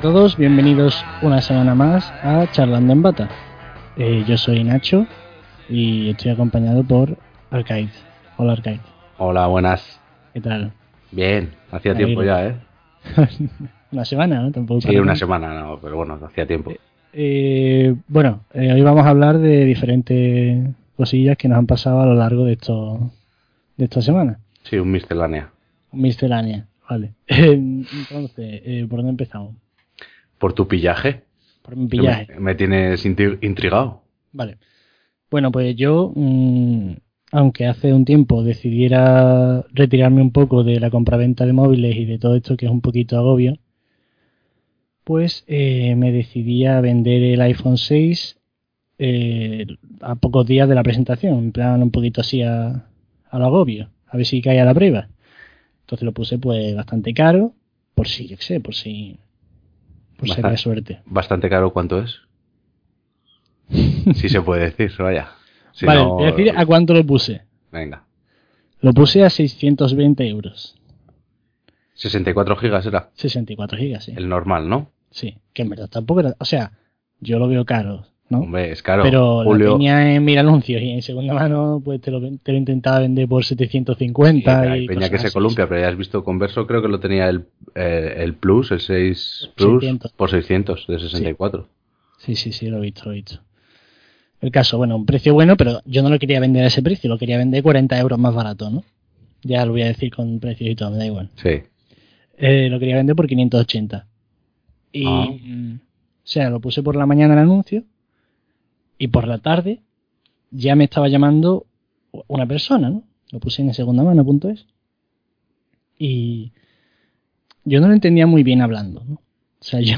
A todos, bienvenidos una semana más a Charlando en Bata. Eh, yo soy Nacho y estoy acompañado por Arcade. Hola Arcade. Hola, buenas. ¿Qué tal? Bien, hacía tiempo ya, ¿eh? una semana, ¿no? Tampoco Sí, una semana, no, pero bueno, hacía tiempo. Eh, bueno, eh, hoy vamos a hablar de diferentes cosillas que nos han pasado a lo largo de estos de esta semana. Sí, un miscelánea. Miscelánea, vale. Entonces, eh, ¿por dónde empezamos? ¿Por tu pillaje? Por mi pillaje. Me, me tienes intri- intrigado. Vale. Bueno, pues yo, mm, aunque hace un tiempo decidiera retirarme un poco de la compraventa de móviles y de todo esto que es un poquito agobio, pues eh, me decidí a vender el iPhone 6 eh, a pocos días de la presentación, en plan un poquito así a, al agobio, a ver si caía la prueba. Entonces lo puse pues bastante caro, por si, yo qué sé, por si, Bastante. había suerte. Bastante caro, ¿cuánto es? Sí se puede decir, vaya. Si vale, no- voy a decir a cuánto lo puse. Venga. Lo puse a 620 euros. 64 gigas era 64 gigas, sí. el normal, ¿no? Sí, que en verdad tampoco era... O sea, yo lo veo caro, ¿no? Hombre, es caro. Pero Julio, la peña en mira anuncios y en segunda mano pues te lo, te lo intentaba vender por sí, 750 hay y peña cosas que se así. columpia, pero ya has visto Converso, creo que lo tenía el, eh, el Plus, el 6 Plus, 600. por 600 de 64. Sí, sí, sí, lo he visto, lo he visto. El caso, bueno, un precio bueno, pero yo no lo quería vender a ese precio, lo quería vender 40 euros más barato, ¿no? Ya lo voy a decir con precios y todo, me da igual. Sí. Eh, lo quería vender por 580. Y, Ah. mm, o sea, lo puse por la mañana el anuncio y por la tarde ya me estaba llamando una persona, ¿no? Lo puse en segunda mano.es. Y yo no lo entendía muy bien hablando, ¿no? O sea, yo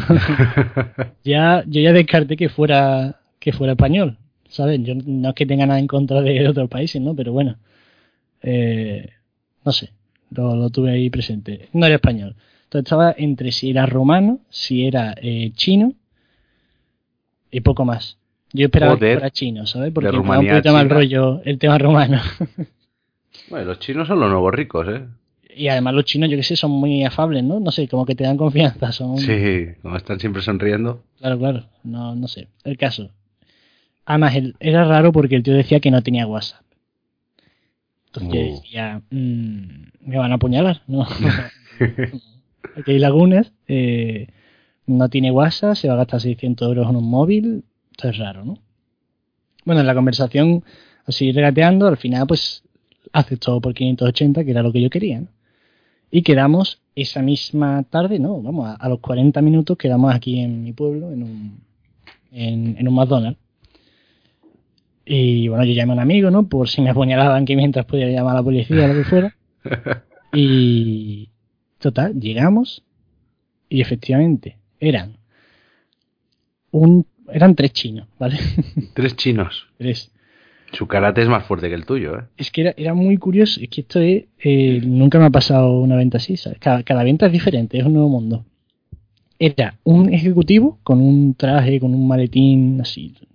ya, yo ya descarté que fuera, que fuera español, ¿sabes? Yo no es que tenga nada en contra de otros países, ¿no? Pero bueno, eh, no sé, lo, lo tuve ahí presente. No era español. Entonces estaba entre si era romano, si era eh, chino y poco más. Yo esperaba que fuera chino, ¿sabes? Porque me da un poquito mal rollo el tema romano. Bueno, los chinos son los nuevos ricos, ¿eh? y además los chinos, yo que sé, son muy afables, ¿no? No sé, como que te dan confianza. Son, Sí, como están siempre sonriendo. Claro, claro. No, no sé. El caso. Además, era raro porque el tío decía que no tenía WhatsApp. Entonces yo Uh. decía, mm, me van a apuñalar, ¿no? Aquí hay lagunas. eh, no tiene WhatsApp, se va a gastar 600 euros en un móvil. Esto es raro, ¿no? Bueno, en la conversación, así regateando, al final, pues, aceptó por 580, que era lo que yo quería, ¿no? Y quedamos esa misma tarde, no, vamos, a, a los 40 minutos quedamos aquí en mi pueblo, en un, en, en un McDonald's. Y bueno, yo llamé a un amigo, ¿no? Por si me apuñalaban, que mientras podía llamar a la policía o lo que fuera. Y total, llegamos y efectivamente eran un eran tres chinos, ¿vale? Tres chinos. tres. Su karate es más fuerte que el tuyo, ¿eh? Es que era, era muy curioso, es que esto es, eh, nunca me ha pasado una venta así, ¿sabes? Cada, cada venta es diferente, es un nuevo mundo. Era un ejecutivo con un traje, con un maletín así, o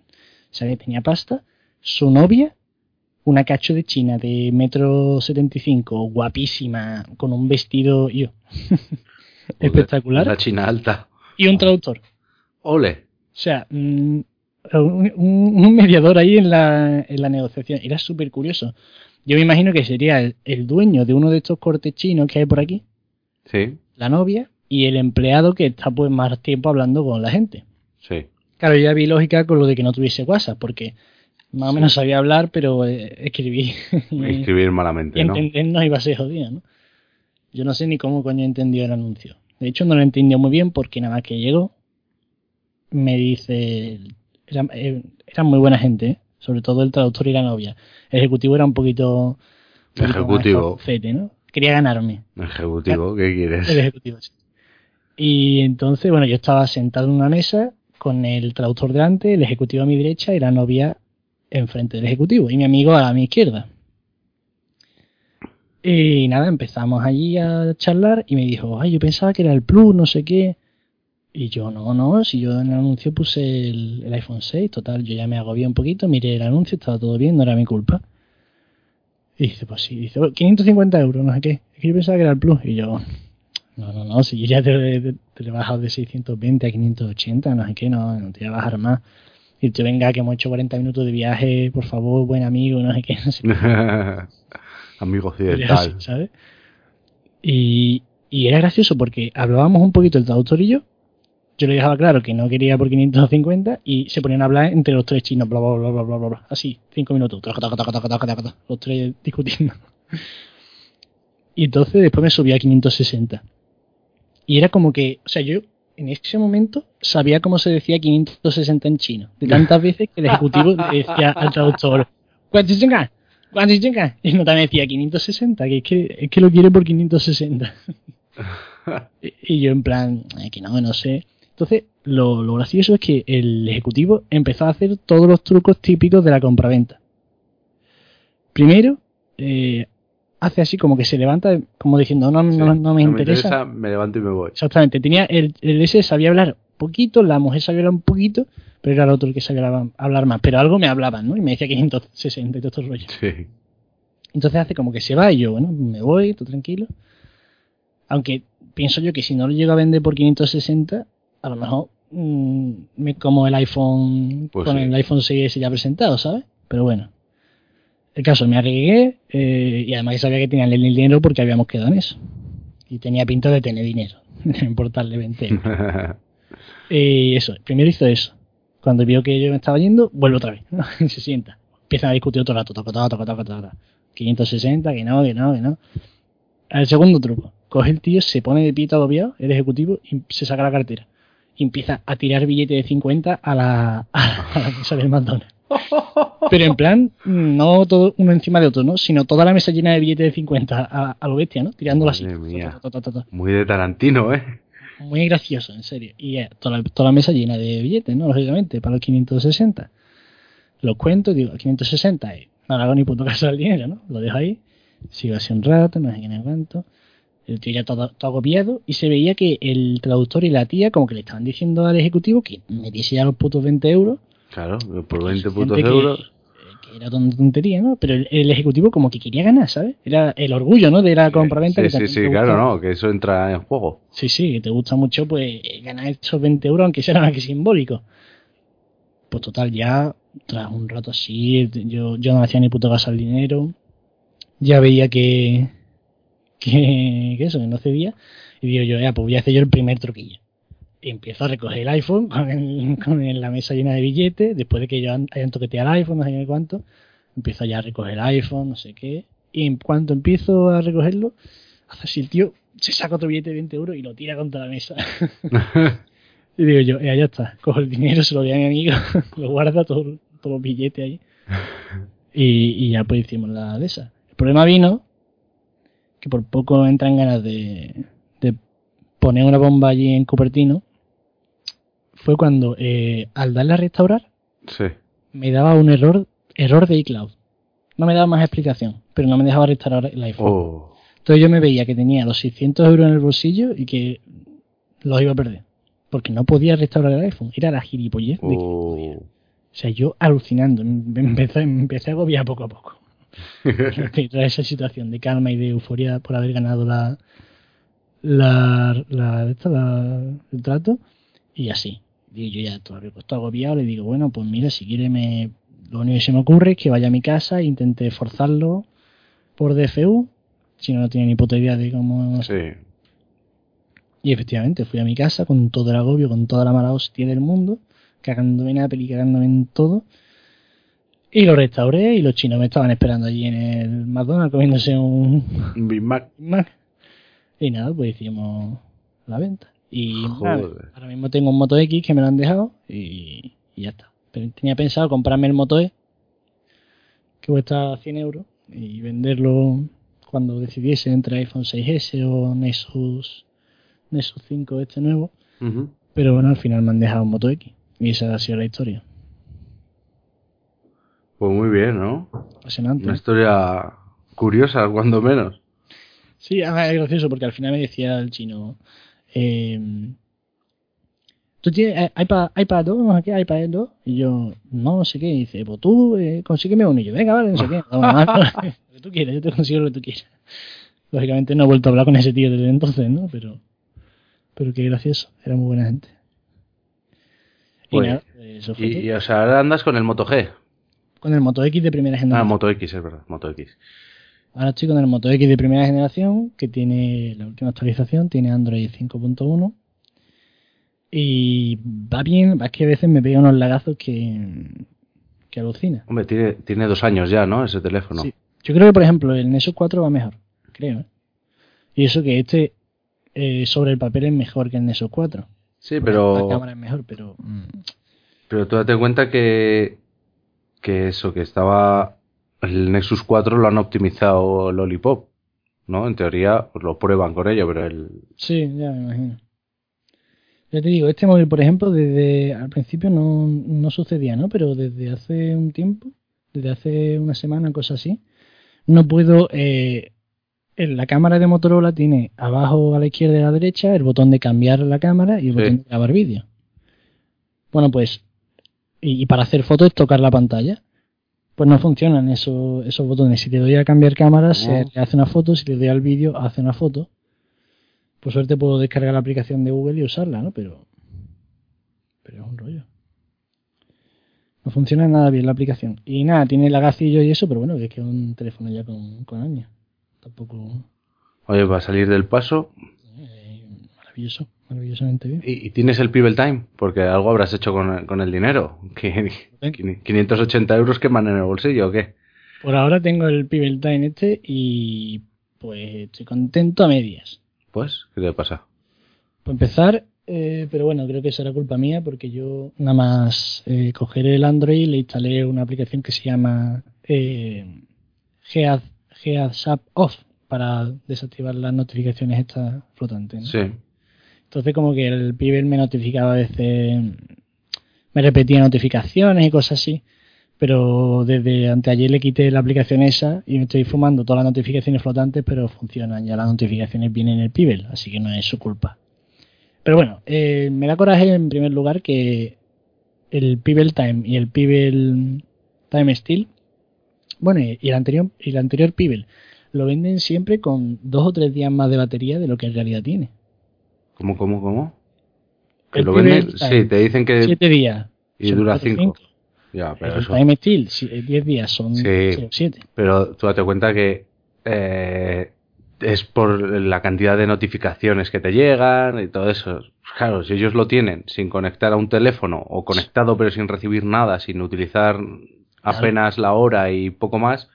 sea, que tenía pasta, su novia, una cacho de China de metro setenta y cinco, guapísima, con un vestido yo, espectacular, Una china alta. y un traductor. Ole. O sea, mm, un, un- mediador ahí en la, en la negociación. Era súper curioso. Yo me imagino que sería el, el dueño de uno de estos cortes chinos que hay por aquí, Sí, la novia, y el empleado que está pues más tiempo hablando con la gente. sí. Claro, yo ya vi lógica con lo de que no tuviese WhatsApp, porque más o menos sabía hablar, pero eh, escribir y, Escribir malamente, y ¿no? entendernos iba a ser jodido, ¿no? Yo no sé ni cómo coño entendió el anuncio. De hecho, no lo entendió muy bien porque nada más que llegó, me dice. Era, eh, eran muy buena gente, ¿eh? sobre todo el traductor y la novia. El ejecutivo era un poquito. un poquito más Ejecutivo. fete, ¿no? Quería ganarme. Ejecutivo, ¿qué quieres? El ejecutivo, sí. Y entonces, bueno, yo estaba sentado en una mesa con el traductor delante, el ejecutivo a mi derecha y la novia enfrente del ejecutivo y mi amigo a mi izquierda. Y nada, empezamos allí a charlar y me dijo, ay, yo pensaba que era el Plus, no sé qué. Y yo, no, no, si yo en el anuncio puse el, el iPhone 6, total, yo ya me agobié un poquito, miré el anuncio, estaba todo bien, no era mi culpa. Y dice, pues sí, dice, "Oh, 550 euros, no sé qué. Es que yo pensaba que era el Plus. Y yo, No, no, no, si yo ya te, te, te he bajado de 620 a 580, no sé qué, no, no te voy a bajar más. Y tú venga, que hemos hecho 40 minutos de viaje, por favor, buen amigo, no sé qué, no sé qué. Amigo occidental. ¿sabes? Y, y era gracioso porque hablábamos un poquito el traductor y yo. Yo le dejaba claro que no quería por 550 y se ponían a hablar entre los tres chinos, bla, bla, bla, bla, bla, bla. Así, cinco minutos, taca, los tres discutiendo. Y entonces después me subí a 560. Y era como que, o sea, yo en ese momento sabía cómo se decía 560 en chino. De tantas veces que el ejecutivo decía al traductor, "¿Cuánto acá?". Y no también decía 560, que es que, es que lo quiere por 560. Y- y yo en plan, "Eh, que no, no sé. Entonces, lo, lo gracioso es que el ejecutivo empezó a hacer todos los trucos típicos de la compraventa. Primero, eh, hace así como que se levanta, como diciendo, no, Sí. no, no me interesa. me levanto y me voy. Exactamente, tenía el, el ese sabía hablar poquito, la mujer sabía hablar un poquito, pero era el otro el que sabía hablar- hablar más. Pero algo me hablaban, ¿no? Y me decía 560 y todo estos rollos. Sí. Entonces hace como que se va y yo, bueno, me voy, todo tranquilo. Aunque pienso yo que si no lo llego a vender por 560, a lo mejor mm, me como el iPhone Pues con sí. el iPhone 6S ya presentado, ¿sabes? Pero bueno. El caso, me arriesgué eh, y además sabía que tenía el dinero porque habíamos quedado en eso. Y tenía pinta de tener dinero, de importarle 20 euros. Y eso, primero hizo eso. Cuando vio que yo me estaba yendo, vuelve otra vez. ¿no? Se sienta. Empiezan a discutir otro rato. Toca, toca, toca, toca, toca. 560, que no, que no, que no. El segundo truco. Coge el tío, se pone de pie todo agobiado, el ejecutivo, y se saca la cartera. Y empieza a tirar billetes de 50 a la, a la mesa del McDonald's. Pero en plan, no todo uno encima de otro, ¿no? Sino toda la mesa llena de billetes de 50 a, a lo bestia, ¿no? Tirándola así. Muy de Tarantino, ¿eh? Muy gracioso, en serio. Y eh, toda, la, toda la mesa llena de billetes, ¿no? Lógicamente, para los 560. Los cuento, digo, 560 y no le hago ni puto caso al dinero, ¿no? Lo dejo ahí, sigo así un rato, no sé qué, no cuánto. El tío ya todo, todo agobiado y se veía que el traductor y la tía como que le estaban diciendo al ejecutivo que metiese ya los putos 20 euros. Claro, por 20 Gente putos euros. Que era ton- tontería, ¿no? Pero el, el ejecutivo como que quería ganar, ¿sabes? Era el orgullo, ¿no? De la compraventa. Sí, que sí, sí, claro. ¿no? Que eso entra en juego. Sí, sí, que te gusta mucho, pues ganar esos 20 euros, aunque sea nada que simbólico. Pues total, ya tras un rato así, yo, yo no hacía ni puto caso al dinero. Ya veía que, que, que eso, que no cedía. Y digo yo, ya, pues voy a hacer yo el primer truquillo. Y empiezo a recoger el iPhone con, el- con el- la mesa llena de billetes. Después de que yo hayan toqueteado el iPhone, no sé cuánto, empiezo ya a recoger el iPhone, no sé qué. Y en cuanto empiezo a recogerlo, hace así el tío, se saca otro billete de 20 euros y lo tira contra la mesa. y digo yo, ya, ya está, cojo el dinero, se lo doy a mi amigo, lo guarda todo- todos los billetes ahí. Y, y ya pues hicimos la de esa. El problema vino que por poco entran ganas de, de poner una bomba allí en Cupertino. Fue cuando eh, al darle a restaurar sí. me daba un error, error de iCloud. No me daba más explicación, pero no me dejaba restaurar el iPhone. Oh. Entonces yo me veía que tenía los 600 euros en el bolsillo y que los iba a perder. Porque no podía restaurar el iPhone. Era la gilipollez de que no podía. Oh. O sea, yo alucinando. Me empecé, me empecé a agobiar poco a poco. Esa situación de calma y de euforia por haber ganado la, la, la, esta, la- el trato. Y así. Y yo ya todavía pues, estoy agobiado. Le digo, bueno, pues mira, si quiere me... Lo único que se me ocurre es que vaya a mi casa e intente forzarlo por DFU. Si no, no tiene ni puta idea de cómo... sí. Y efectivamente, fui a mi casa con todo el agobio, con toda la mala hostia del mundo, cagándome en Apple y cagándome en todo. Y lo restauré y los chinos me estaban esperando allí en el McDonald's comiéndose un Un Big Mac. Y nada, pues hicimos la venta. Y nada, Joder. ahora mismo tengo un Moto X que me lo han dejado y, y ya está. Pero tenía pensado comprarme el Moto E, que cuesta 100 euros, y venderlo cuando decidiese entre iPhone 6S o Nexus, Nexus 5 este nuevo. Pero bueno, al final me han dejado un Moto X. Y esa ha sido la historia. Pues muy bien, ¿no? Apasionante. Una historia curiosa, cuando menos. Sí, es gracioso porque al final me decía el chino, eh, ¿tú tienes eh, iPad, iPad 2? No sé qué, iPad 2. Y yo, no, no sé qué. Y dice, pues tú eh, consígueme uno. Y yo, venga, vale, no sé qué. Lo que tú quieras, yo te consigo lo que tú quieras. Lógicamente no he vuelto a hablar con ese tío desde entonces, ¿no? Pero pero qué gracioso, era muy buena gente. Y Pues, nada, eso fue Y, todo. y, o sea, ahora andas con el Moto G. Con el Moto X de primera Ah, generación. Moto X, es verdad, Moto X. Ahora estoy con el Moto X de primera generación, que tiene la última actualización, tiene Android 5.1. Y va bien, es que a veces me pega unos lagazos que, que alucina. Hombre, tiene, tiene dos años ya, ¿no? Ese teléfono. Sí. Yo creo que, por ejemplo, el Nexus 4 va mejor, creo. ¿eh? Y eso que este eh, sobre el papel es mejor que el Nexus 4. Sí, La pero, cámara es mejor, pero... mm, pero tú date cuenta que, que eso, que estaba el Nexus 4 lo han optimizado Lollipop, ¿no? En teoría pues lo prueban con ello, pero el... Sí, ya me imagino. Ya te digo, este móvil, por ejemplo, desde al principio no, no sucedía, ¿no? Pero desde hace un tiempo, desde hace una semana, cosas así, no puedo... Eh, en la cámara de Motorola tiene abajo a la izquierda y a la derecha el botón de cambiar la cámara y el Sí. botón de grabar vídeo. Bueno, pues... Y, y para hacer fotos tocar la pantalla. Pues no funcionan esos, esos botones. Si te doy a cambiar cámara, se No. hace una foto. Si le doy al vídeo, hace una foto. Por suerte puedo descargar la aplicación de Google y usarla, ¿no? Pero. Pero es un rollo. No funciona nada bien la aplicación. Y nada, tiene lagacillo y eso, pero bueno, que es que es un teléfono ya con, con años. Tampoco. Oye, va a salir del paso eh, maravilloso, maravillosamente bien. y, y tienes el Pebble Time, porque algo habrás hecho con, con el dinero. Que- Ven. 580 euros queman en el bolsillo o qué? Por ahora tengo el Pebble Time este y pues estoy contento a medias. Pues, ¿qué te pasa? Por empezar, eh, pero bueno, creo que será culpa mía porque yo nada más eh, coger el Android le instalé una aplicación que se llama eh, Off para desactivar las notificaciones estas flotantes. ¿no? Sí. Entonces como que el pibe me notificaba a veces, me repetía notificaciones y cosas así. Pero desde anteayer le quité la aplicación esa y me estoy fumando todas las notificaciones flotantes, pero funcionan. Ya las notificaciones vienen en el Pibel, así que no es su culpa. Pero bueno, eh, me da coraje en primer lugar que el Pibel Time y el Pibel Time Steel, bueno, y el anterior, y el anterior Pibel, lo venden siempre con dos o tres días más de batería de lo que en realidad tiene. ¿Cómo, cómo, cómo? Que lo venden, sí, te dicen que... Siete días. y son dura cinco. Ya, pero el eso... Time Steel, eh, 10 días son Sí. 7. Pero tú date cuenta que eh, es por la cantidad de notificaciones que te llegan y todo eso. Claro, si ellos lo tienen sin conectar a un teléfono o conectado pero sin recibir nada, sin utilizar apenas la hora y poco más,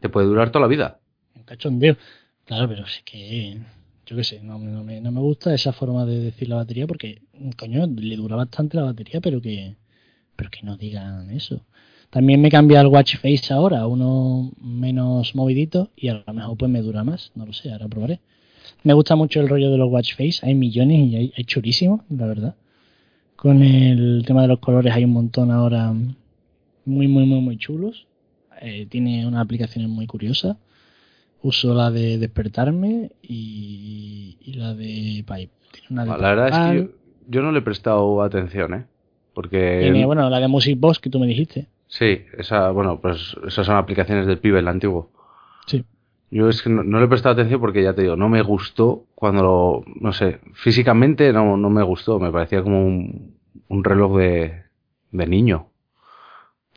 te puede durar toda la vida. Un cachondeo. Claro, pero es que, yo qué sé, no, no me, no me gusta esa forma de decir la batería porque, coño, le dura bastante la batería, pero que, pero que no digan eso. También me cambia el watch face ahora, uno menos movidito y a lo mejor pues me dura más, no lo sé, ahora probaré. Me gusta mucho el rollo de los watch face, hay millones y hay, hay churísimos, la verdad. Con el tema de los colores hay un montón ahora muy, muy, muy, muy chulos. Eh, tiene unas aplicaciones muy curiosas. Uso la de despertarme y, y la de Pipe. Una de La verdad es que yo, yo no le he prestado atención, ¿eh? Porque... tiene, bueno, la de Music Box que tú me dijiste. Sí, esa, bueno, pues esas son aplicaciones del pibe, el antiguo. Sí. Yo es que no, no le he prestado atención porque ya te digo, no me gustó cuando lo, no sé, físicamente no, no me gustó, me parecía como un, un reloj de, de niño.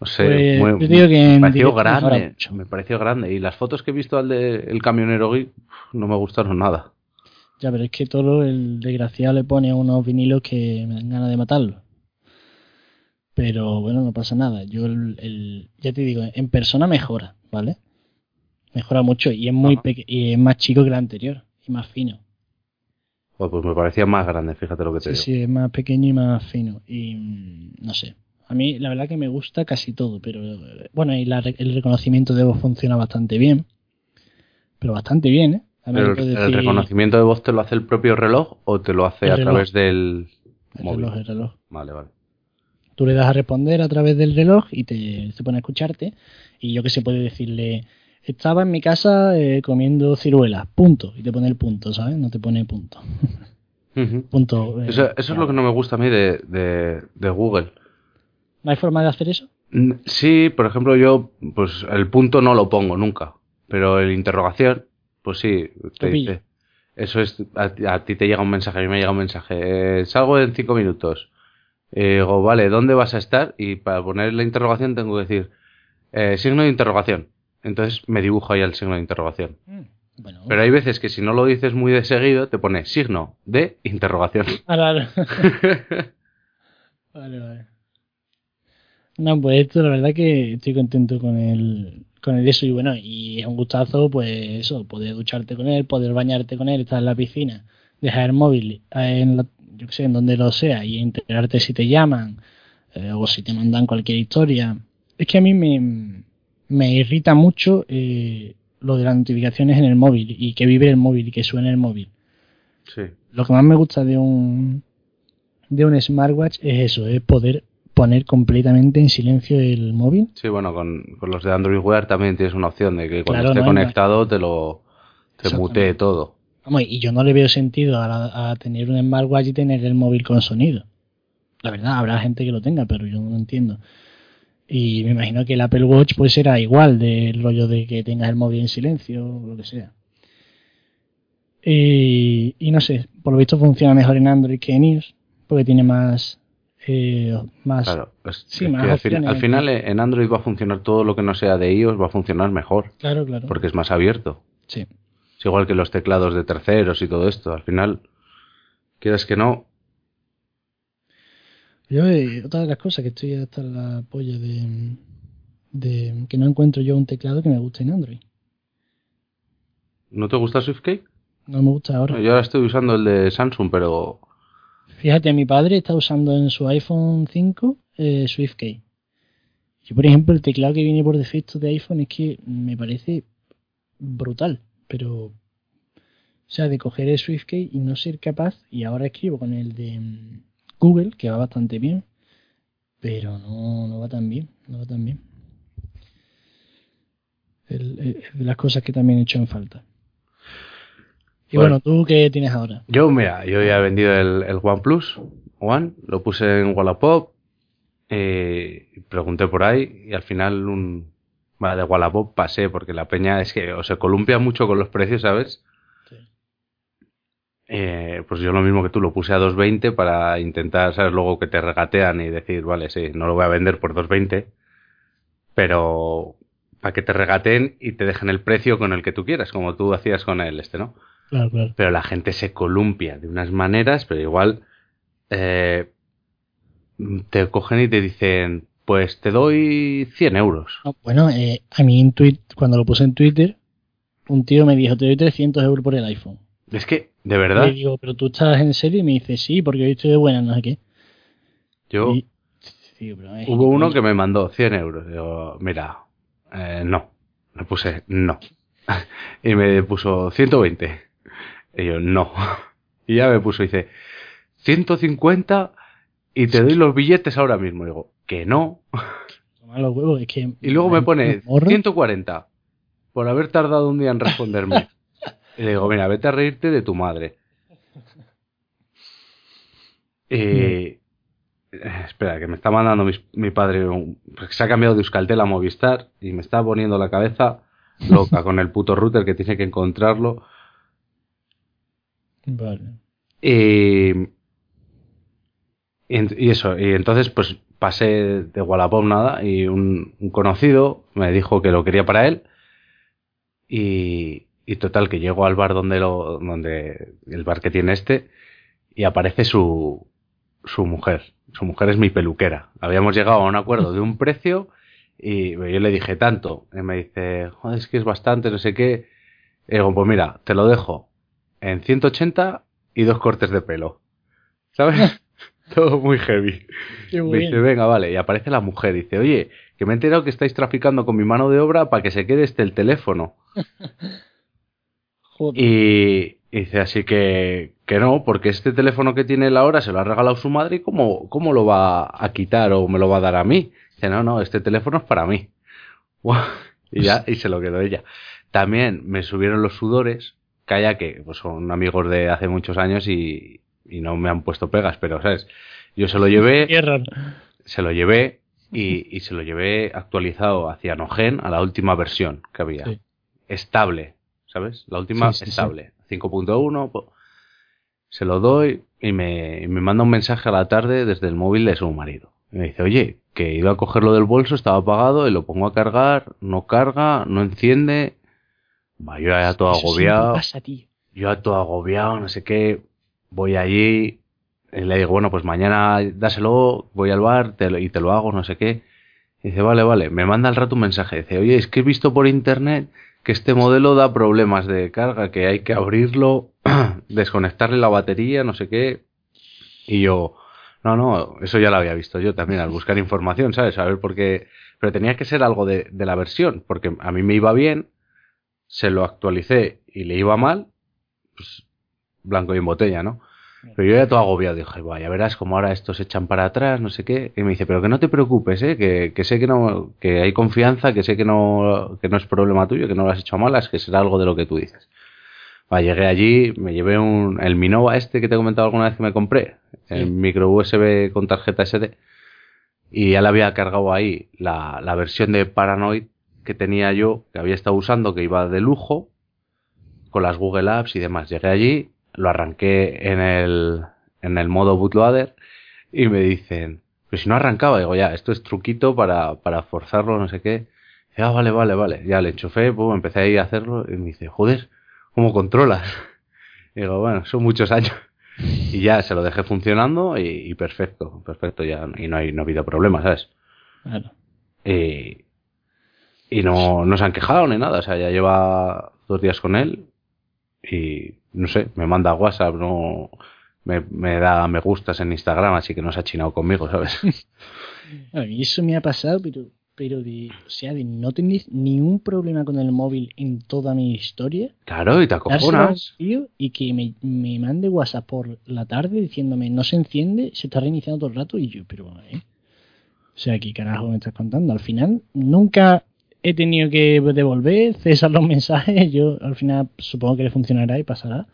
No sé, Pues, muy- yo digo que en me pareció grande, mucho. me pareció grande. Y las fotos que he visto al de El Camionero Geek no me gustaron nada. Ya, pero es que todo el desgraciado le pone unos vinilos que me dan ganas de matarlo. Pero bueno, no pasa nada. Yo, el, el- ya te digo, en persona mejora, ¿vale? Mejora mucho y es muy y es más chico que el anterior y más fino. Joder, pues me parecía más grande, fíjate lo que te Sí, digo. sí, es más pequeño y más fino. Y mm, no sé. A mí la verdad que me gusta casi todo, pero bueno, y la el reconocimiento de voz funciona bastante bien. Pero bastante bien, ¿eh? Pero el, reconocimiento de voz te lo hace el propio reloj o te lo hace El a reloj. través del el móvil. reloj, el reloj. Vale, vale. Tú le das a responder a través del reloj y te se pone a escucharte. Y yo que sé, puede decirle, estaba en mi casa eh, comiendo ciruelas, punto. Y te pone el punto, ¿sabes? No te pone punto. Punto. eh, Eso, eso es lo que no me gusta a mí de, de, de Google. ¿No hay forma de hacer eso? Mm, Sí, por ejemplo, yo, pues el punto no lo pongo nunca, pero el interrogación, pues sí, te dice. eso es, a, a ti te llega un mensaje, a mí me llega un mensaje, eh, salgo en cinco minutos. Y digo, vale, ¿dónde vas a estar? Y para poner la interrogación tengo que decir, eh, signo de interrogación. Entonces me dibujo ahí el signo de interrogación. Mm, Bueno, Pero hay veces que si no lo dices muy de seguido, te pone signo de interrogación. Ah, claro. vale, vale. No, pues esto la verdad que estoy contento con el, con el eso y bueno, y es un gustazo pues eso, poder ducharte con él, poder bañarte con él, estar en la piscina, dejar el móvil en la- yo que sé, en donde lo sea y enterarte si te llaman eh, o si te mandan cualquier historia. Es que a mí me, me irrita mucho eh, lo de las notificaciones en el móvil y que vibre el móvil y que suene el móvil Sí. lo que más me gusta de un de un smartwatch es eso, es poder poner completamente en silencio el móvil. Sí, bueno, con, con los de Android Wear también tienes una opción de que cuando Claro, esté no, conectado te lo te mutee todo. Vamos, y yo no le veo sentido a, la- a tener un smartwatch y tener el móvil con sonido. La verdad, habrá gente que lo tenga, pero yo no lo entiendo. Y me imagino que el Apple Watch pues será igual del rollo de que tengas el móvil en silencio o lo que sea. Y, y no sé, por lo visto funciona mejor en Android que en iOS, porque tiene más eh, más Claro, es- Sí, más al, fin- al final eh, en Android va a funcionar todo lo que no sea de iOS, va a funcionar mejor, claro, claro. porque es más abierto. Sí. Es igual que los teclados de terceros y todo esto. Al final, quieras que no, Yo, eh, otra de las cosas que estoy hasta la polla de, de que no encuentro yo un teclado que me guste en Android. ¿no te gusta SwiftKey? No me gusta ahora. Yo ahora estoy usando el de Samsung, pero Fíjate, mi padre está usando en su iPhone 5 eh, SwiftKey. Yo, por ejemplo, el teclado que viene por defecto de iPhone es que me parece brutal, pero o sea, de coger el SwiftKey y no ser capaz, y ahora escribo con el de mm, Google, que va bastante bien, pero no, no va tan bien, no va tan bien. El- es de las cosas que también he hecho en falta. Y Bueno. bueno, ¿tú qué tienes ahora? yo, mira, yo ya he vendido el, el OnePlus One, lo puse en Wallapop, eh, pregunté por ahí y al final un... Bueno, de Wallapop pasé porque la peña es que o se columpia mucho con los precios, ¿sabes? Sí. Eh, pues yo lo mismo que tú, lo puse a 2.20 para intentar, ¿sabes? Luego que te regatean y decir, vale, sí, no lo voy a vender por 2.20, pero para que te regateen y te dejen el precio con el que tú quieras, como tú hacías con el este, ¿no? Claro, claro. Pero la gente se columpia de unas maneras, pero igual eh, te cogen y te dicen, pues te doy 100 euros. No, bueno, eh, a mí en tweet, cuando lo puse en Twitter, un tío me dijo, te doy 300 euros por el iPhone. Es que, de verdad, Y le digo, pero tú estás en serio y me dice, sí, porque hoy estoy de buena, no sé qué. yo... Y- digo, pero es Hubo uno que me mandó 100 euros. Digo, mira, eh, no. Le puse no. y me puso 120. Y yo, no. Y ya me puso, dice, 150 y te doy los billetes ahora mismo. digo, que no. Toma los huevos, es que... Y luego me pone morro. 140 por haber tardado un día en responderme. y le digo, mira, vete a reírte de tu madre. Eh, eh, espera, que me está mandando mi, padre, un- porque se ha cambiado de Euskaltel a Movistar y me está poniendo la cabeza loca con el puto router que tiene que encontrarlo. Vale. En- y eso, y entonces pues pasé de Wallapop nada y un, un conocido me dijo que lo quería para él y, y total que llego al bar donde lo donde el bar que tiene este y aparece su su mujer. Su mujer es mi peluquera. Habíamos llegado a un acuerdo de un precio y yo le dije tanto y me dice "Joder, es que es bastante no sé qué y digo pues mira te lo dejo en 180 y dos cortes de pelo ¿sabes? todo muy heavy Qué me dice, venga, vale. Y aparece la mujer. Dice, oye, que me he enterado que estáis traficando con mi mano de obra para que se quede este el teléfono. Joder. Y, y dice, así que, que no, porque este teléfono que tiene él ahora se lo ha regalado su madre y cómo, cómo lo va a quitar o me lo va a dar a mí. Dice, no, no, este teléfono es para mí. Y ya, y se lo quedó ella. También me subieron los sudores, que pues, son amigos de hace muchos años y, y no me han puesto pegas, pero, ¿sabes? Yo se lo llevé se lo llevé y, y se lo llevé actualizado hacia Nogen a la última versión que había. Sí. Estable, ¿sabes? La última Sí, sí, estable. 5.1, po- se lo doy y me, y me manda un mensaje a la tarde desde el móvil de su marido. Y me dice, oye, que ido a cogerlo del bolso, estaba apagado y lo pongo a cargar, no carga, no enciende. Yo ya todo Eso agobiado, pasa, tío. yo ya todo agobiado, no sé qué. Voy allí y le digo, bueno, pues mañana dáselo, voy al bar te lo- y te lo hago, no sé qué. Y dice, vale, vale. Me manda al rato un mensaje. Dice, oye, es que he visto por internet que este modelo da problemas de carga, que hay que abrirlo, desconectarle la batería, no sé qué. Y yo, no, no, eso ya lo había visto yo también al buscar información, ¿sabes? A ver por qué. Pero tenía que ser algo de, de la versión, porque a mí me iba bien, se lo actualicé y le iba mal, pues blanco y en botella, ¿no? Pero yo ya todo agobiado, dije, vaya, verás como ahora estos se echan para atrás, no sé qué. Y me dice, pero que no te preocupes, ¿eh? que, que sé que no, que hay confianza, que sé que no, que no es problema tuyo, que no lo has hecho a malas, que será algo de lo que tú dices. Va, llegué allí, me llevé un, el Minova este que te he comentado alguna vez que me compré, el Sí. micro USB con tarjeta SD, y ya le había cargado ahí la, la versión de Paranoid que tenía yo, que había estado usando, que iba de lujo, con las Google Apps y demás. Llegué allí, lo arranqué en el, en el modo bootloader y me dicen, pero si no arrancaba, digo, ya, esto es truquito para, para forzarlo, no sé qué. Dice, ah, vale, vale, vale. Ya le enchufé, pum, empecé ahí a hacerlo y me dice, joder, ¿cómo controlas? digo, bueno, son muchos años. Y ya se lo dejé funcionando y, y perfecto, perfecto, ya, y no, hay, no ha habido problemas, ¿sabes? Claro. Y, y no, no se han quejado ni nada, o sea, ya lleva dos días con él y no sé, me manda WhatsApp, no me, me da me gustas en Instagram, así que no se ha chinado conmigo, ¿sabes? A mí eso me ha pasado, pero, pero de, o sea, de no tener ni un problema con el móvil en toda mi historia. Claro, y te acojonas. y que me, me mande WhatsApp por la tarde diciéndome no se enciende, se está reiniciando todo el rato y yo, pero ¿eh? O sea, ¿qué carajo me estás contando? Al final nunca he tenido que devolver, cesar los mensajes, yo al final supongo que le funcionará y pasará,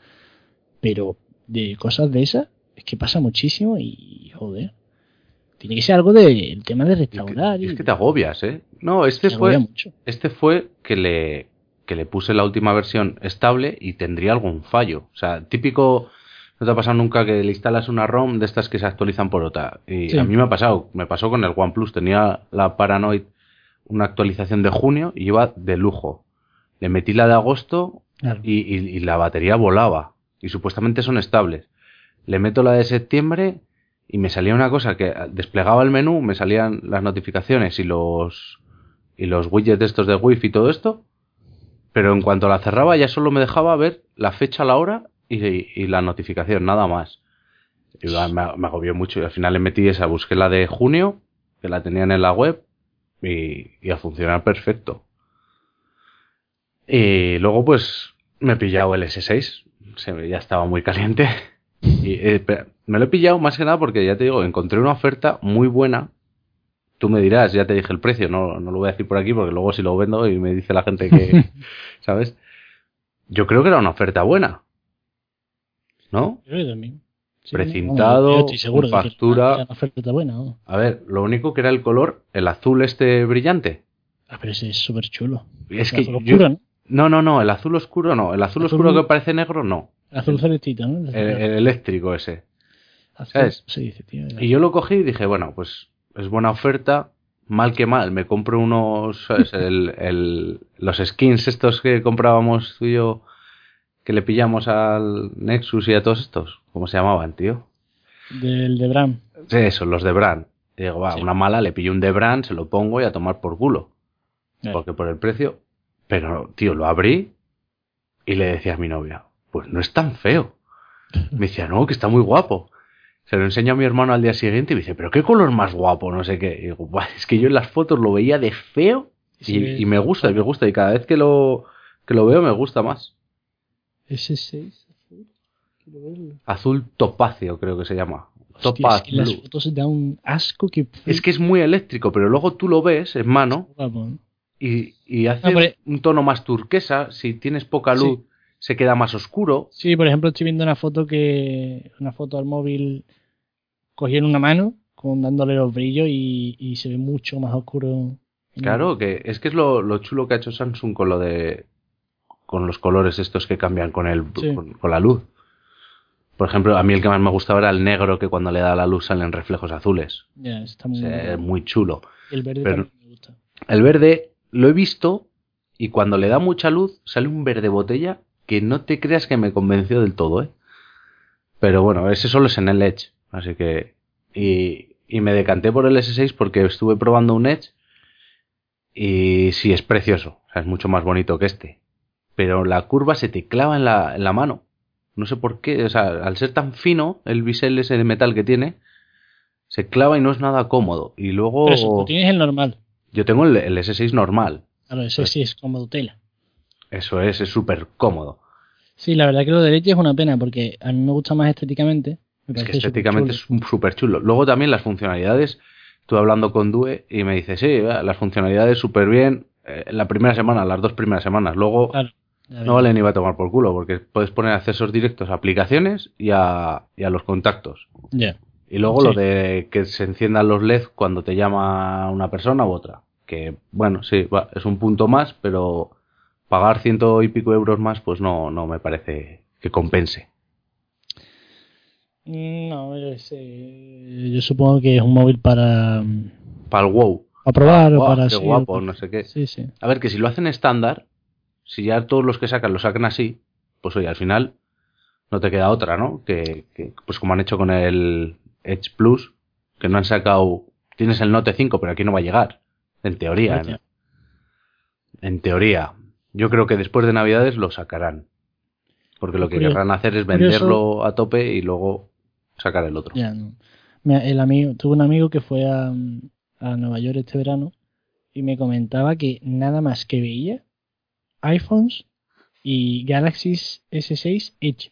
pero de cosas de esas es que pasa muchísimo y joder. Tiene que ser algo del tema de Es restaurar. que, y es que te agobias, ¿eh? No, este fue, mucho. este fue que le, que le puse la última versión estable y tendría algún fallo. O sea, típico, no te ha pasado nunca que le instalas una ROM de estas que se actualizan por otra. Y Sí. a mí me ha pasado, me pasó con el OnePlus, tenía la Paranoid, una actualización de junio y iba de lujo. Le metí la de agosto Claro. y, y- y la batería volaba. Y supuestamente son estables. Le meto la de septiembre y me salía una cosa que desplegaba el menú, me salían las notificaciones y los y los widgets de estos de wifi y todo esto. Pero en cuanto la cerraba ya solo me dejaba ver la fecha, la hora y, y la notificación, nada más. Y me, me agobió mucho y al final le metí esa, busqué la de junio, que la tenían en la web y, y a funcionar perfecto. Y luego pues me he pillado el S6, se ya estaba muy caliente. Y, eh, me lo he pillado más que nada porque ya te digo, encontré una oferta muy buena. Tú me dirás, ya te dije el precio, no, no lo voy a decir por aquí porque luego si lo vendo y me dice la gente que, ¿sabes? Yo creo que era una oferta buena. ¿No? Yo también. Sí, Precintado, seguro con factura. era una oferta buena. ¿no? A ver, lo único que era el color, el azul este brillante. Ah, pero ese es súper chulo. Es El que azul yo- oscuro, ¿no? No, no, no, el azul oscuro no. El azul Azul- oscuro que parece negro no. El azul celestito, ¿no? El, el eléctrico ese. Azul, ¿sabes? Se dice, tío. Y yo lo cogí y dije, bueno, pues es buena oferta. Mal que mal, me compro unos, ¿sabes? El, el- los skins estos que comprábamos tú y yo, que le pillamos al Nexus y a todos estos. ¿Cómo se llamaban, tío? Del de Bram. Sí, eso, los de Brand. Y digo, va, Sí. una mala, le pillo un de Brand, se lo pongo y a tomar por culo. Claro. Porque por el precio. Pero, tío, lo abrí y le decía a mi novia, pues no es tan feo. Me decía, no, que está muy guapo. Se lo enseño a mi hermano al día siguiente y me dice, pero qué color más guapo, no sé qué. Y digo, "Buah, es que yo en las fotos lo veía de feo y, Sí, y me gusta, y me gusta. Y cada vez que lo, que lo veo me gusta más. Ese 6 azul. Quiero verlo. Azul topacio creo que se llama. Hostia, Topaz es que las blue. fotos da un asco que. Es que es muy eléctrico, pero luego tú lo ves en mano y, y hace No, pero- un tono más turquesa. Si tienes poca Sí. luz, se queda más oscuro. Sí, por ejemplo, estoy viendo una foto que. Una foto al móvil cogí en una mano, con dándole los brillos y, y se ve mucho más oscuro. Claro, que es que es lo, lo chulo que ha hecho Samsung con lo de con los colores estos que cambian con, el, Sí. con, con la luz. Por ejemplo, a mí el que más me gustaba era el negro, que cuando le da la luz salen reflejos azules. Está O muy sea, es muy chulo. El verde pero- también me gusta. El verde lo he visto y cuando le da mucha luz sale un verde botella que no te creas que me convenció del todo, ¿eh? Pero bueno, ese solo es en el Edge, así que... Y, y me decanté por el S6 porque estuve probando un Edge y sí, es precioso, o sea, es mucho más bonito que este. Pero la curva se te clava en la, en la mano. No sé por qué, o sea, al ser tan fino el bisel ese de metal que tiene, se clava y no es nada cómodo. Y luego... Pero eso, tú tienes el normal. Yo tengo el, el S6 normal. Claro, Pues- sí es como tela. Eso es, es súper cómodo. Sí, la verdad que lo de leche es una pena porque a mí me gusta más estéticamente. Me Es que estéticamente es súper chulo. Luego también las funcionalidades. Estuve hablando con Due y me dice, sí, las funcionalidades súper bien eh, la primera semana, las dos primeras semanas. Luego Claro, no vale ni va a tomar por culo porque puedes poner accesos directos a aplicaciones y a, y a los contactos. Y luego Sí. lo de que se enciendan los LED cuando te llama una persona u otra. Que, bueno, sí, va, es un punto más, pero pagar ciento y pico euros más, pues no, no me parece que compense. No, es, eh, yo supongo que es un móvil para, Para el wow. para probar o para qué sí, guapo, no sé qué. Sí, sí. A ver, que si lo hacen estándar, si ya todos los que sacan lo sacan así, pues oye, al final no te queda otra, ¿no? Que, que, pues como han hecho con el Edge Plus, que no han sacado, tienes el Note 5, pero aquí no va a llegar, en teoría. En, teoría. Yo creo que después de Navidades lo sacarán. Porque lo que Curioso- querrán hacer es curioso. venderlo a tope y luego sacar el otro. Ya, no. Mira, el amigo, tuve un amigo que fue a, a Nueva York este verano y me comentaba que nada más que veía iPhones y Galaxy S6 Edge.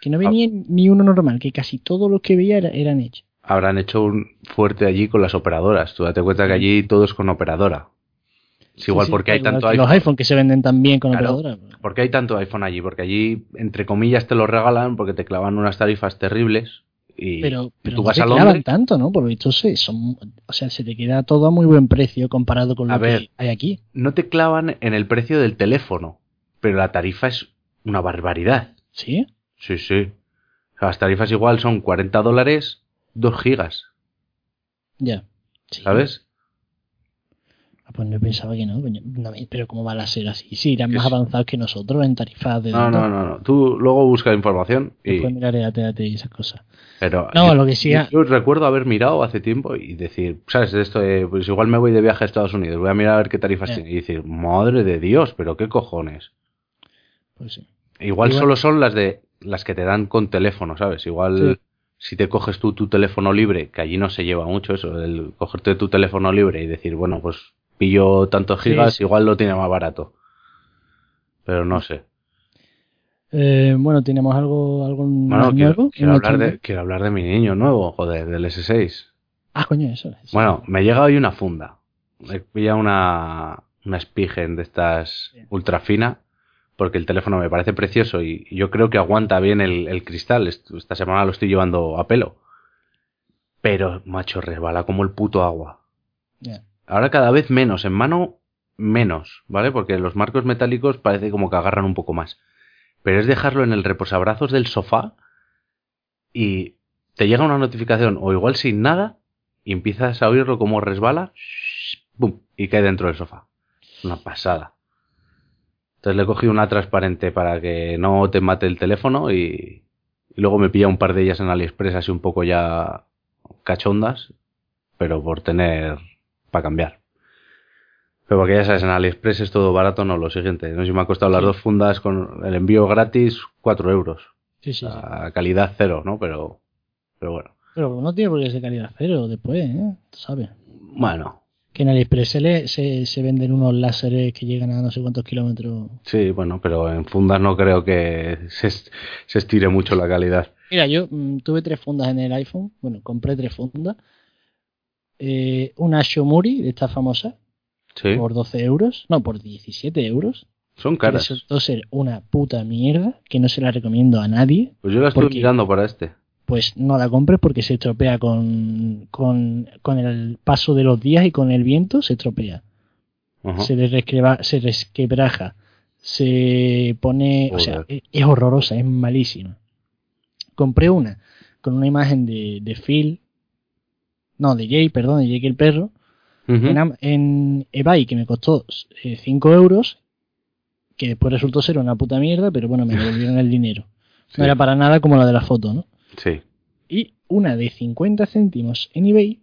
Que no venía ni uno normal, que casi todo lo que veía era, eran Edge. habrán hecho un fuerte allí con las operadoras. Tú date cuenta que allí todo es con operadora. Es igual Sí, porque hay tanto iPhone. Los iPhone que se venden tan bien con Claro. operadora. ¿Por qué hay tanto iPhone allí? Porque allí, entre comillas, te lo regalan porque te clavan unas tarifas terribles. Y Pero, pero tú no vas te a clavan Londres. tanto, ¿no? Por lo visto, se, son, o sea, se te queda todo a muy buen precio comparado con lo A que ver. hay aquí. No te clavan en el precio del teléfono, pero la tarifa es una barbaridad. ¿Sí? Sí, sí. Las tarifas igual son 40 dólares, 2 gigas, Ya. Sí. ¿sabes? Ah, Pues yo pensaba que no, coño, no, pero ¿cómo van a ser así? Sí, irán más sí. avanzados que nosotros en tarifas de No, no, no, no. Tú luego busca información y... Después miraré TDT y esas cosas. Pero No, yo, lo que sí yo- recuerdo haber mirado hace tiempo y decir, ¿sabes? Esto de, pues igual me voy de viaje a Estados Unidos, voy a mirar a ver qué tarifas tiene. Y decir, madre de Dios, pero qué cojones. Pues sí. Igual, Igual- solo son las de las que te dan con teléfono, ¿sabes? Igual Sí. si te coges tú tu teléfono libre, que allí no se lleva mucho eso, el cogerte tu teléfono libre y decir, bueno, pues pillo tantos gigas, sí. igual lo tiene más barato. Pero no sé. Eh, bueno, tenemos algo, algo Bueno, quiero, nuevo. quiero hablar de, quiero hablar de mi niño nuevo, joder, del S6. Ah, coño, eso. es. Bueno, me llega hoy una funda. He pillado una, una Spigen de estas Bien. ultra fina, porque el teléfono me parece precioso y yo creo que aguanta bien el, el cristal. Est- Esta semana lo estoy llevando a pelo. Pero, macho, resbala como el puto agua. Ya. Ahora cada vez menos, en mano menos, ¿vale? Porque los marcos metálicos parece como que agarran un poco más. Pero es dejarlo en el reposabrazos del sofá y te llega una notificación o igual sin nada y empiezas a oírlo como resbala ¡pum! y cae dentro del sofá. Una pasada. Entonces le cogido una transparente para que no te mate el teléfono y, y luego me pilla un par de ellas en AliExpress así un poco ya cachondas, pero por tener para cambiar. Pero porque ya sabes, en AliExpress es todo barato, no lo siguiente. No sé si me ha costado las Sí. dos fundas con el envío gratis 4 euros. Sí, sí, sí. A calidad cero, ¿no? Pero, pero bueno. Pero no tiene por qué ser calidad cero después, ¿eh? Tú sabes. Bueno, Que en AliExpress se, le- se, se venden unos láseres que llegan a no sé cuántos kilómetros. sí, bueno, pero en fundas no creo que se, se estire mucho la calidad. Mira, yo mm, tuve tres fundas en el iPhone. Bueno, compré tres fundas. Eh, una Shomuri, de esta famosa, Sí, por 12 euros. No, por 17 euros. son caras. resultó ser una puta mierda, que no se la recomiendo a nadie. Pues yo la estoy porque- mirando para este. Pues no la compres porque se estropea con, con, con el paso de los días y con el viento se estropea. Se, le resqueba- se resquebraja se pone, o sea, es, es horrorosa, es malísima. Compré una con una imagen de, de Phil, no, de Jay, perdón, de Jake el perro, en, en eBay que me costó 5 euros, que después resultó ser una puta mierda, pero bueno, me devolvieron el dinero. Sí. No era para nada como la de la foto, ¿no? Sí. Y una de 50 céntimos en eBay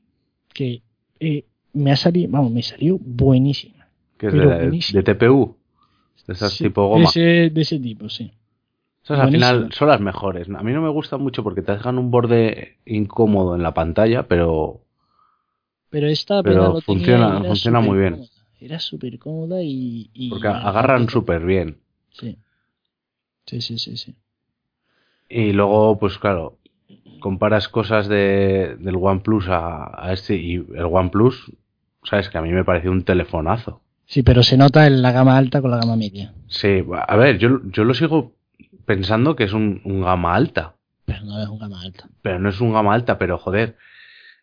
que eh, me ha salido, vamos, me salió buenísima. Que es de, buenísimo. de TPU. De esas Sí, tipo de goma. ese, de ese tipo, sí. Esas al final son las mejores. A mí no me gustan mucho porque te dejan un borde incómodo en la pantalla, pero Pero esta Pero funciona- funciona muy bien. supercómoda. Era súper cómoda y, y- porque agarran súper bien. Sí. Sí, sí, sí, sí. Y luego, pues claro, comparas cosas de, del OnePlus a, a este y el OnePlus, sabes que a mí me pareció un telefonazo. Sí, pero se nota en la gama alta con la gama media. Sí, a ver, yo, yo lo sigo pensando que es un, un gama alta, Pero no es un gama alta. pero no es un gama alta, pero joder,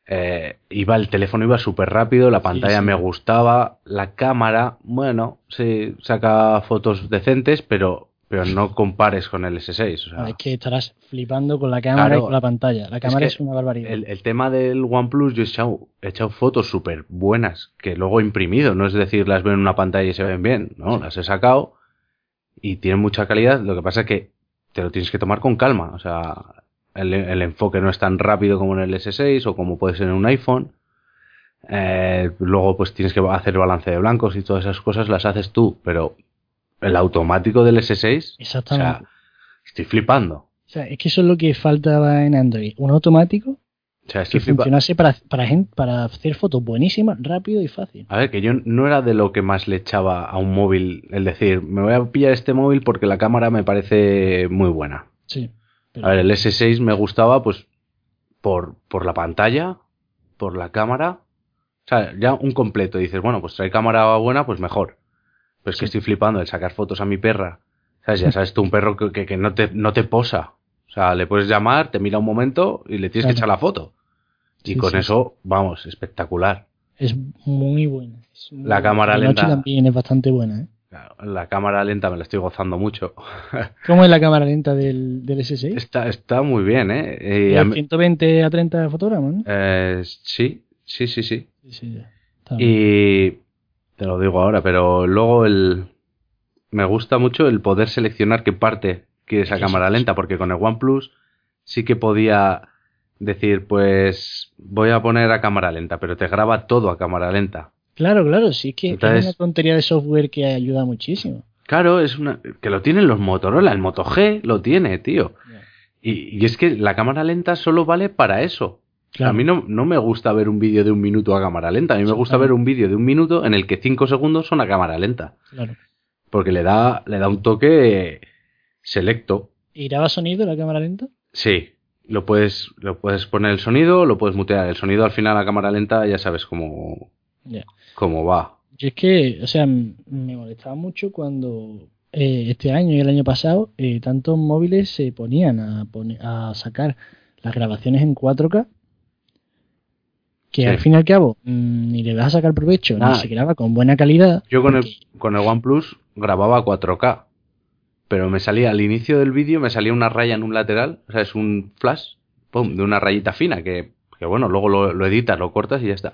eh, iba el teléfono iba súper rápido, la pantalla sí. me gustaba, la cámara, bueno, sí, saca fotos decentes, pero, pero no compares con el S6. O sea, Es que estarás flipando con la cámara Claro. y con la pantalla. La cámara que es, una barbaridad. el, el tema del OnePlus, yo he echado, he echado fotos súper buenas que luego he imprimido, no es decir, las veo en una pantalla y se ven bien, no, las he sacado y tienen mucha calidad, lo que pasa es que te lo tienes que tomar con calma, o sea, el, el enfoque no es tan rápido como en el S6 o como puede ser en un iPhone. Eh, luego pues tienes que hacer balance de blancos y todas esas cosas las haces tú, pero el automático del S6, o sea, estoy flipando. O sea, es que eso es lo que faltaba en Android. Un automático O sea, que funcionase para, para, gen- para hacer fotos buenísimas, rápido y fácil. A ver, que yo no era de lo que más le echaba a un móvil el decir, me voy a pillar este móvil porque la cámara me parece muy buena. Sí. Pero- A ver, el S6 me gustaba pues por, por la pantalla, por la cámara. O sea, ya un completo. Dices, bueno, pues trae cámara buena, pues mejor. Pues que Sí. estoy flipando el sacar fotos a mi perra. ¿Sabes? Ya sabes tú, un perro que, que- que no, te, no te posa. O sea, le puedes llamar, te mira un momento y le tienes que echar la foto. Y Sí, con sí, eso, vamos, espectacular. Es muy buena. es muy La buena. cámara noche lenta. también es bastante buena. ¿eh? La cámara lenta me la estoy gozando mucho. ¿Cómo es la cámara lenta del, del S6? Está, está muy bien, ¿eh? Y ¿De a mí- 120 a 30 fotogramas, ¿no? eh, sí, sí, sí, sí. Sí. Y te lo digo ahora, pero luego el me gusta mucho el poder seleccionar qué parte quieres a cámara lenta, porque con el OnePlus sí que podía decir, pues voy a poner a cámara lenta, pero te graba todo a cámara lenta. Claro, claro, sí que Entonces- es una tontería de software que ayuda muchísimo. Claro, es una que lo tienen los Motorola, el Moto G lo tiene, tío. Y, y es que la cámara lenta solo vale para eso. Claro. A mí no, no me gusta ver un vídeo de un minuto a cámara lenta. A mí me gusta ver un vídeo de un minuto en el que cinco segundos son a cámara lenta. Claro. Porque le da, le da un toque selecto. ¿Y graba sonido la cámara lenta? Sí. Lo puedes, lo puedes poner el sonido, lo puedes mutear. El sonido al final a cámara lenta ya sabes cómo, Ya. Cómo va. Yo es que, o sea, me molestaba mucho cuando eh, este año y el año pasado eh, tantos móviles se ponían a, a sacar las grabaciones en 4K que Sí. al fin y al cabo mm, ni le vas a sacar provecho, Ah. ni se graba con buena calidad. Yo con el, con el OnePlus grababa 4K. Pero me salía al inicio del vídeo, me salía una raya en un lateral. O sea, es un flash, pum, de una rayita fina que, que bueno, luego lo, lo editas, lo cortas y ya está.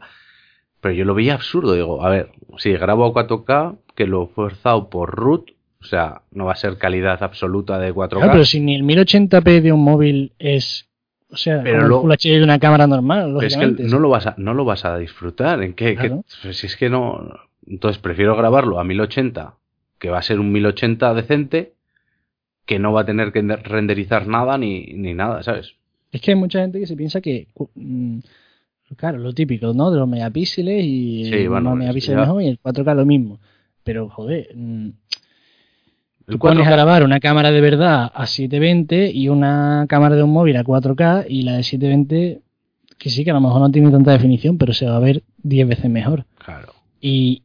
Pero yo lo veía absurdo. Digo, a ver, si grabo a 4K, que lo he forzado por root, o sea, no va a ser calidad absoluta de 4K. Claro, pero si ni el 1080p de un móvil es, o sea, Pero lo- el Full HD de una cámara normal, es que no lo vas a, no lo vas a disfrutar. ¿En qué? Claro. ¿Qué? Pues si es que no. Entonces prefiero grabarlo a 1080, que va a ser un 1080 decente, que no va a tener que renderizar nada ni, ni nada, ¿sabes? Es que hay mucha gente que se piensa que, mm, claro, lo típico, ¿no? De los megapíxeles y Sí, el bueno, megapíxeles mejor y el 4K lo mismo. Pero, joder, mm, tú pones 4K a grabar una cámara de verdad a 720 y una cámara de un móvil a 4K y la de 720, que sí, que a lo mejor no tiene tanta definición, pero se va a ver 10 veces mejor. Claro. Y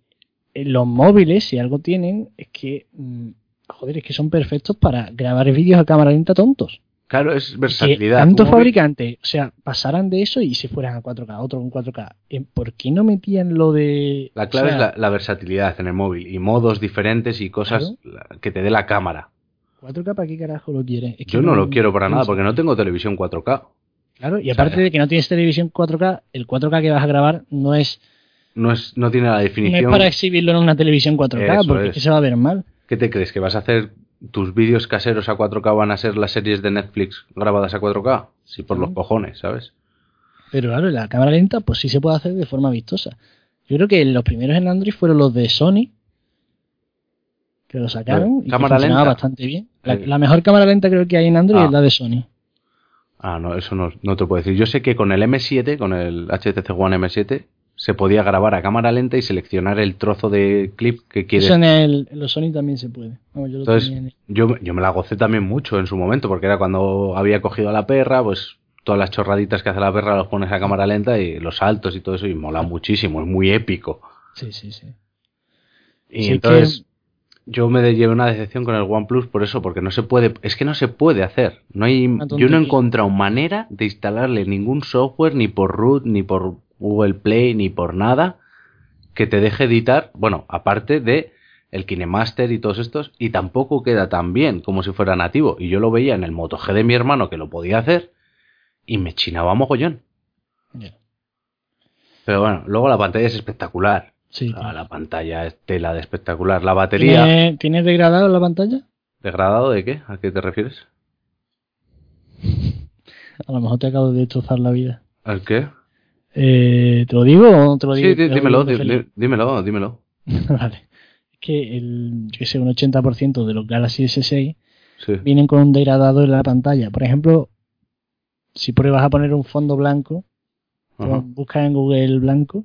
eh, los móviles, si algo tienen, es que, mm, joder, es que son perfectos para grabar vídeos a cámara lenta tontos. Claro, es que versatilidad. tantos Tu móvil- fabricantes, o sea, pasaran de eso y se fueran a 4K, otro con 4K. Eh, ¿Por qué no metían lo de. La clave o sea, es la, la versatilidad en el móvil y modos diferentes y cosas que te dé la cámara. 4K para qué carajo lo quieres? Es que Yo no lo quiero para nada porque no tengo televisión 4K. Claro, y aparte sea, de que no tienes televisión 4K, el 4K que vas a grabar no es, No, es, no tiene la no es definición. para exhibirlo en una televisión 4K, Eso porque es. es que se va a ver mal. ¿Qué te crees? ¿Que vas a hacer tus vídeos caseros a 4K van a ser las series de Netflix grabadas a 4K? Sí, por los cojones, ¿sabes? Pero claro, la cámara lenta, pues sí se puede hacer de forma vistosa. Yo creo que los primeros en Android fueron los de Sony, que lo sacaron y que ¿Cámara funcionaba lenta? bastante bien. La, Eh. la mejor cámara lenta creo que hay en Android Ah. es la de Sony. Ah, no, eso no, no te puedo decir. Yo sé que con el M7, con el HTC One M7, se podía grabar a cámara lenta y seleccionar el trozo de clip que quieres. Eso en, el, en los Sony también se puede. Yo lo Entonces, tenía en el- yo, yo me la gocé también mucho en su momento, porque era cuando había cogido a la perra, pues todas las chorraditas que hace la perra los pones a cámara lenta y los saltos y todo eso, y mola muchísimo, es muy épico. Sí, sí, sí. Y Sí, entonces yo me llevé una decepción con el OnePlus por eso, porque no se puede, es que no se puede hacer. No hay, yo no he encontrado manera de instalarle ningún software, ni por root, ni por Google Play, ni por nada, que te deje editar, bueno, aparte de el KineMaster y todos estos, y tampoco queda tan bien como si fuera nativo. Y yo lo veía en el Moto G de mi hermano que lo podía hacer, y me chinaba mogollón. Ya. Pero bueno, luego la pantalla es espectacular. Sí, O sea, tío. la pantalla es tela de espectacular. La batería... ¿Tiene, ¿Tiene degradado la pantalla? ¿Degradado de qué? ¿A qué te refieres? A lo mejor te acabo de destrozar la vida. ¿Al qué? Eh, ¿Te lo digo o no te lo digo? Sí, lo dímelo, digo dímelo, dímelo. vale. Es que el, yo que sé, un 80% de los Galaxy S6 Sí. vienen con un degradado en la pantalla. Por ejemplo, si pruebas a poner un fondo blanco, buscas en Google el blanco,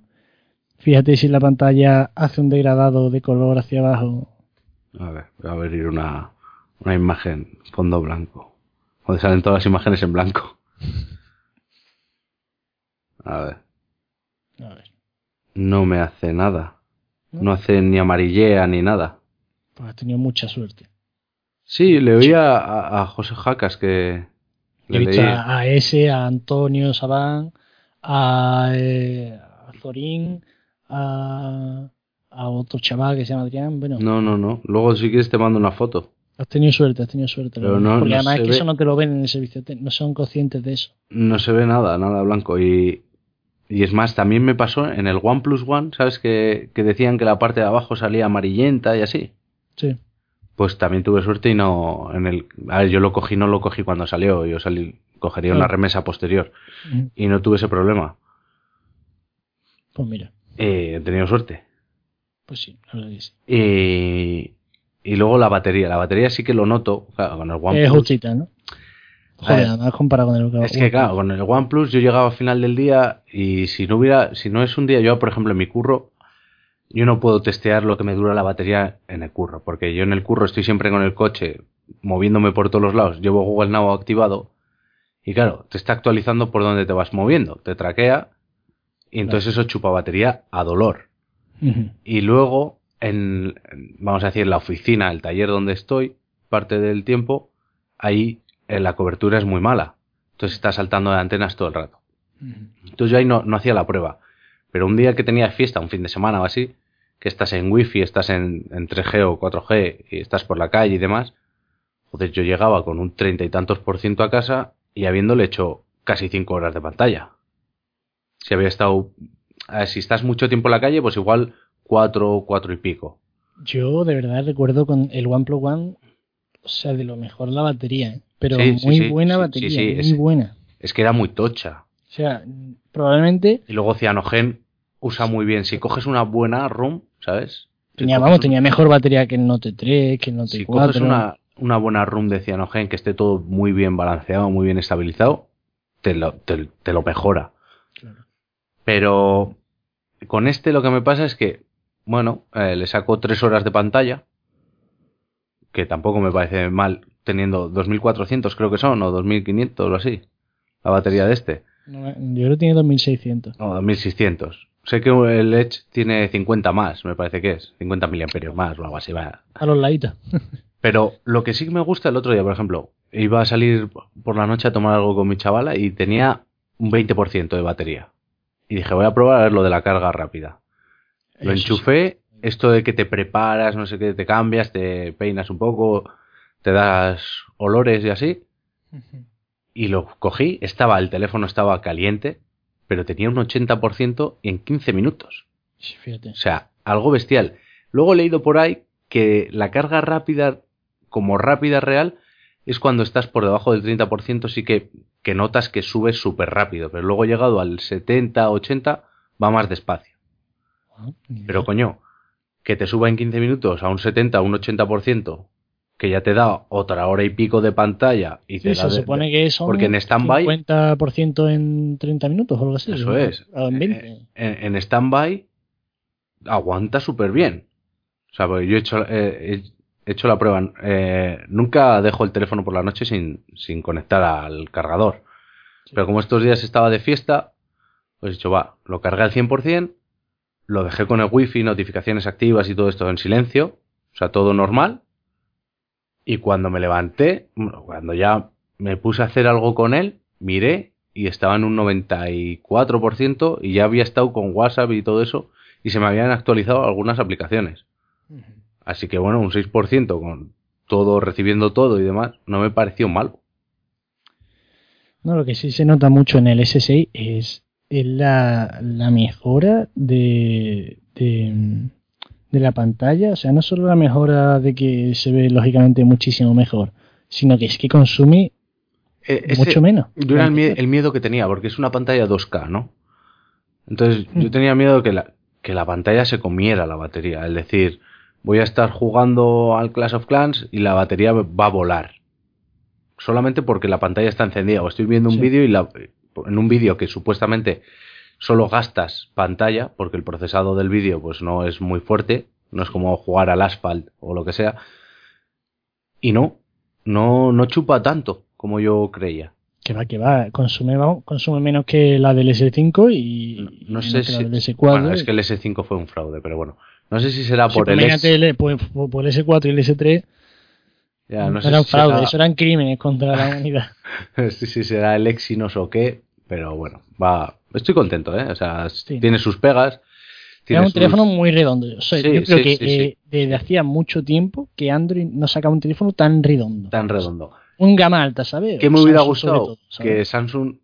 fíjate si la pantalla hace un degradado de color hacia abajo. A ver, voy a abrir una, una imagen, fondo blanco. Donde salen todas las imágenes en blanco. A ver, A ver, no me hace nada. ¿no? No hace ni amarillea ni nada. Pues has tenido mucha suerte. Sí, le oía a, a José Jacas que le visto leí. a, ese, a Antonio Sabán, a, eh, a Zorín, a, a otro chaval que se llama Adrián. Bueno, No, no, no. Luego si quieres te mando una foto. has tenido suerte, has tenido suerte. Pero no- Porque no además es que ve. eso no te lo ven en el servicio, no son conscientes de eso. No se ve nada, nada blanco. Y, y es más, también me pasó en el OnePlus One, ¿sabes? Que, que decían que la parte de abajo salía amarillenta y así. Sí. Pues también tuve suerte y no. En el, a ver, yo lo cogí, no lo cogí cuando salió. Yo salí, cogería una Claro. remesa posterior. Ujú. Y no tuve ese problema. Pues mira, Eh, he tenido suerte. pues sí, la verdad que sí. Y, y luego la batería. La batería sí que lo noto. Claro, con el Es OnePlus. justita, ¿no? Joder, además comparado con el Es que claro, con el OnePlus yo llegaba al final del día y si no hubiera, si no es un día, yo por ejemplo en mi curro, yo no puedo testear lo que me dura la batería en el curro, porque yo en el curro estoy siempre con el coche moviéndome por todos los lados, llevo Google Now activado y claro, te está actualizando por donde te vas moviendo, te traquea y entonces eso chupa batería a dolor. Y luego, en, en, vamos a decir, la oficina, el taller donde estoy, parte del tiempo, ahí eh, la cobertura es muy mala. Entonces está saltando de antenas todo el rato. Entonces yo ahí no, no hacía la prueba. Pero un día que tenía fiesta, un fin de semana o así, que estás en wifi, estás en, en 3G o 4G y estás por la calle y demás, joder, yo llegaba con un treinta y tantos por ciento a casa y habiéndole hecho casi cinco horas de pantalla. Si había estado, a ver, si estás mucho tiempo en la calle, pues igual cuatro, cuatro y pico. Yo de verdad recuerdo con el OnePlus One, o sea, de lo mejor la batería, ¿eh? Pero Sí, muy sí, buena batería, sí, sí, muy es- buena. Es que era muy tocha. O sea, probablemente Y luego Cyanogen usa muy bien. Si coges una buena ROM, ¿sabes? Si tenía, vamos, tenía mejor batería que el Note 3, que el Note Si 4. coges una, una buena room de cianogen que esté todo muy bien balanceado, muy bien estabilizado, te lo, te, te lo mejora. Claro. Pero con este lo que me pasa es que, bueno, eh, le saco tres horas de pantalla, que tampoco me parece mal, teniendo 2400 creo que son, o 2500 o así, la batería de este, No, yo creo que tiene 2600. o 2600. Sé que el Edge tiene 50 más, me parece que es, 50 miliamperios más o algo así, va. A los laditos. Pero lo que sí que me gusta el otro día, por ejemplo, iba a salir por la noche a tomar algo con mi chavala y tenía un 20% de batería. Y dije, voy a probar a ver lo de la carga rápida. Lo enchufé, esto de que te preparas, no sé qué, te cambias, te peinas un poco, te das olores y así. Y lo cogí, estaba, el teléfono estaba caliente, pero tenía un 80% en 15 minutos. Sí, Fíjate. O sea, algo bestial. Luego he leído por ahí que la carga rápida, como rápida real, es cuando estás por debajo del 30%, sí que, que notas que subes súper rápido, pero luego llegado al 70, 80, va más despacio. Ah, Pero coño, que te suba en 15 minutos a un 70, un 80%, que ya te da otra hora y pico de pantalla y te Sí, da se de- supone que son porque en stand-by- 50% en 30 minutos o algo así. Eso ¿no? es. En 20. Eh, En, en stand-by aguanta súper bien. O sea, porque yo he hecho, eh, he hecho la prueba. eh, nunca dejo el teléfono por la noche sin, sin conectar al cargador. Sí. Pero como estos días estaba de fiesta, pues he dicho, va, lo cargué al 100%, lo dejé con el wifi, notificaciones activas y todo esto en silencio, o sea, todo normal. Y cuando me levanté, bueno, cuando ya me puse a hacer algo con él, miré y estaba en un 94% y ya había estado con WhatsApp y todo eso y se me habían actualizado algunas aplicaciones. Así que bueno, un 6% con todo, recibiendo todo y demás, no me pareció malo. No, lo que sí se nota mucho en el S6 es, es la, la mejora de, de, de la pantalla. O sea, no solo la mejora de que se ve lógicamente muchísimo mejor, sino que es que consume Eh, ese- mucho menos. Yo era el, mie- el miedo que tenía, porque es una pantalla 2K, ¿no? Entonces Mm. yo tenía miedo que la, que la pantalla se comiera la batería. Es decir, voy a estar jugando al Clash of Clans y la batería va a volar. Solamente porque la pantalla está encendida. O estoy viendo un Sí. vídeo y la, en un vídeo que supuestamente solo gastas pantalla, porque el procesado del vídeo pues no es muy fuerte, no es como jugar al asphalt o lo que sea. Y no, no, no chupa tanto como yo creía. Que va, que va, consume, consume menos que la del S5 y No sé si. la del S4. Bueno, es que el S5 fue un fraude, pero bueno. No sé si será Sí, por pues el imagínate S. el- pues, por, por el S4 y el S3 Ya, no no sé eran si fraude, será, eso eran crímenes contra la humanidad. si, si será el Exynos o qué, pero bueno, va. Estoy contento, ¿eh? O sea, Sí. tiene sus pegas. Tiene Era un sus- teléfono muy redondo. O sea, Sí, yo creo sí, que eh, desde hacía mucho tiempo que Android no sacaba un teléfono tan redondo. tan redondo. Un gama alta, ¿sabes? ¿Qué me hubiera Samsung gustado? todo, que Samsung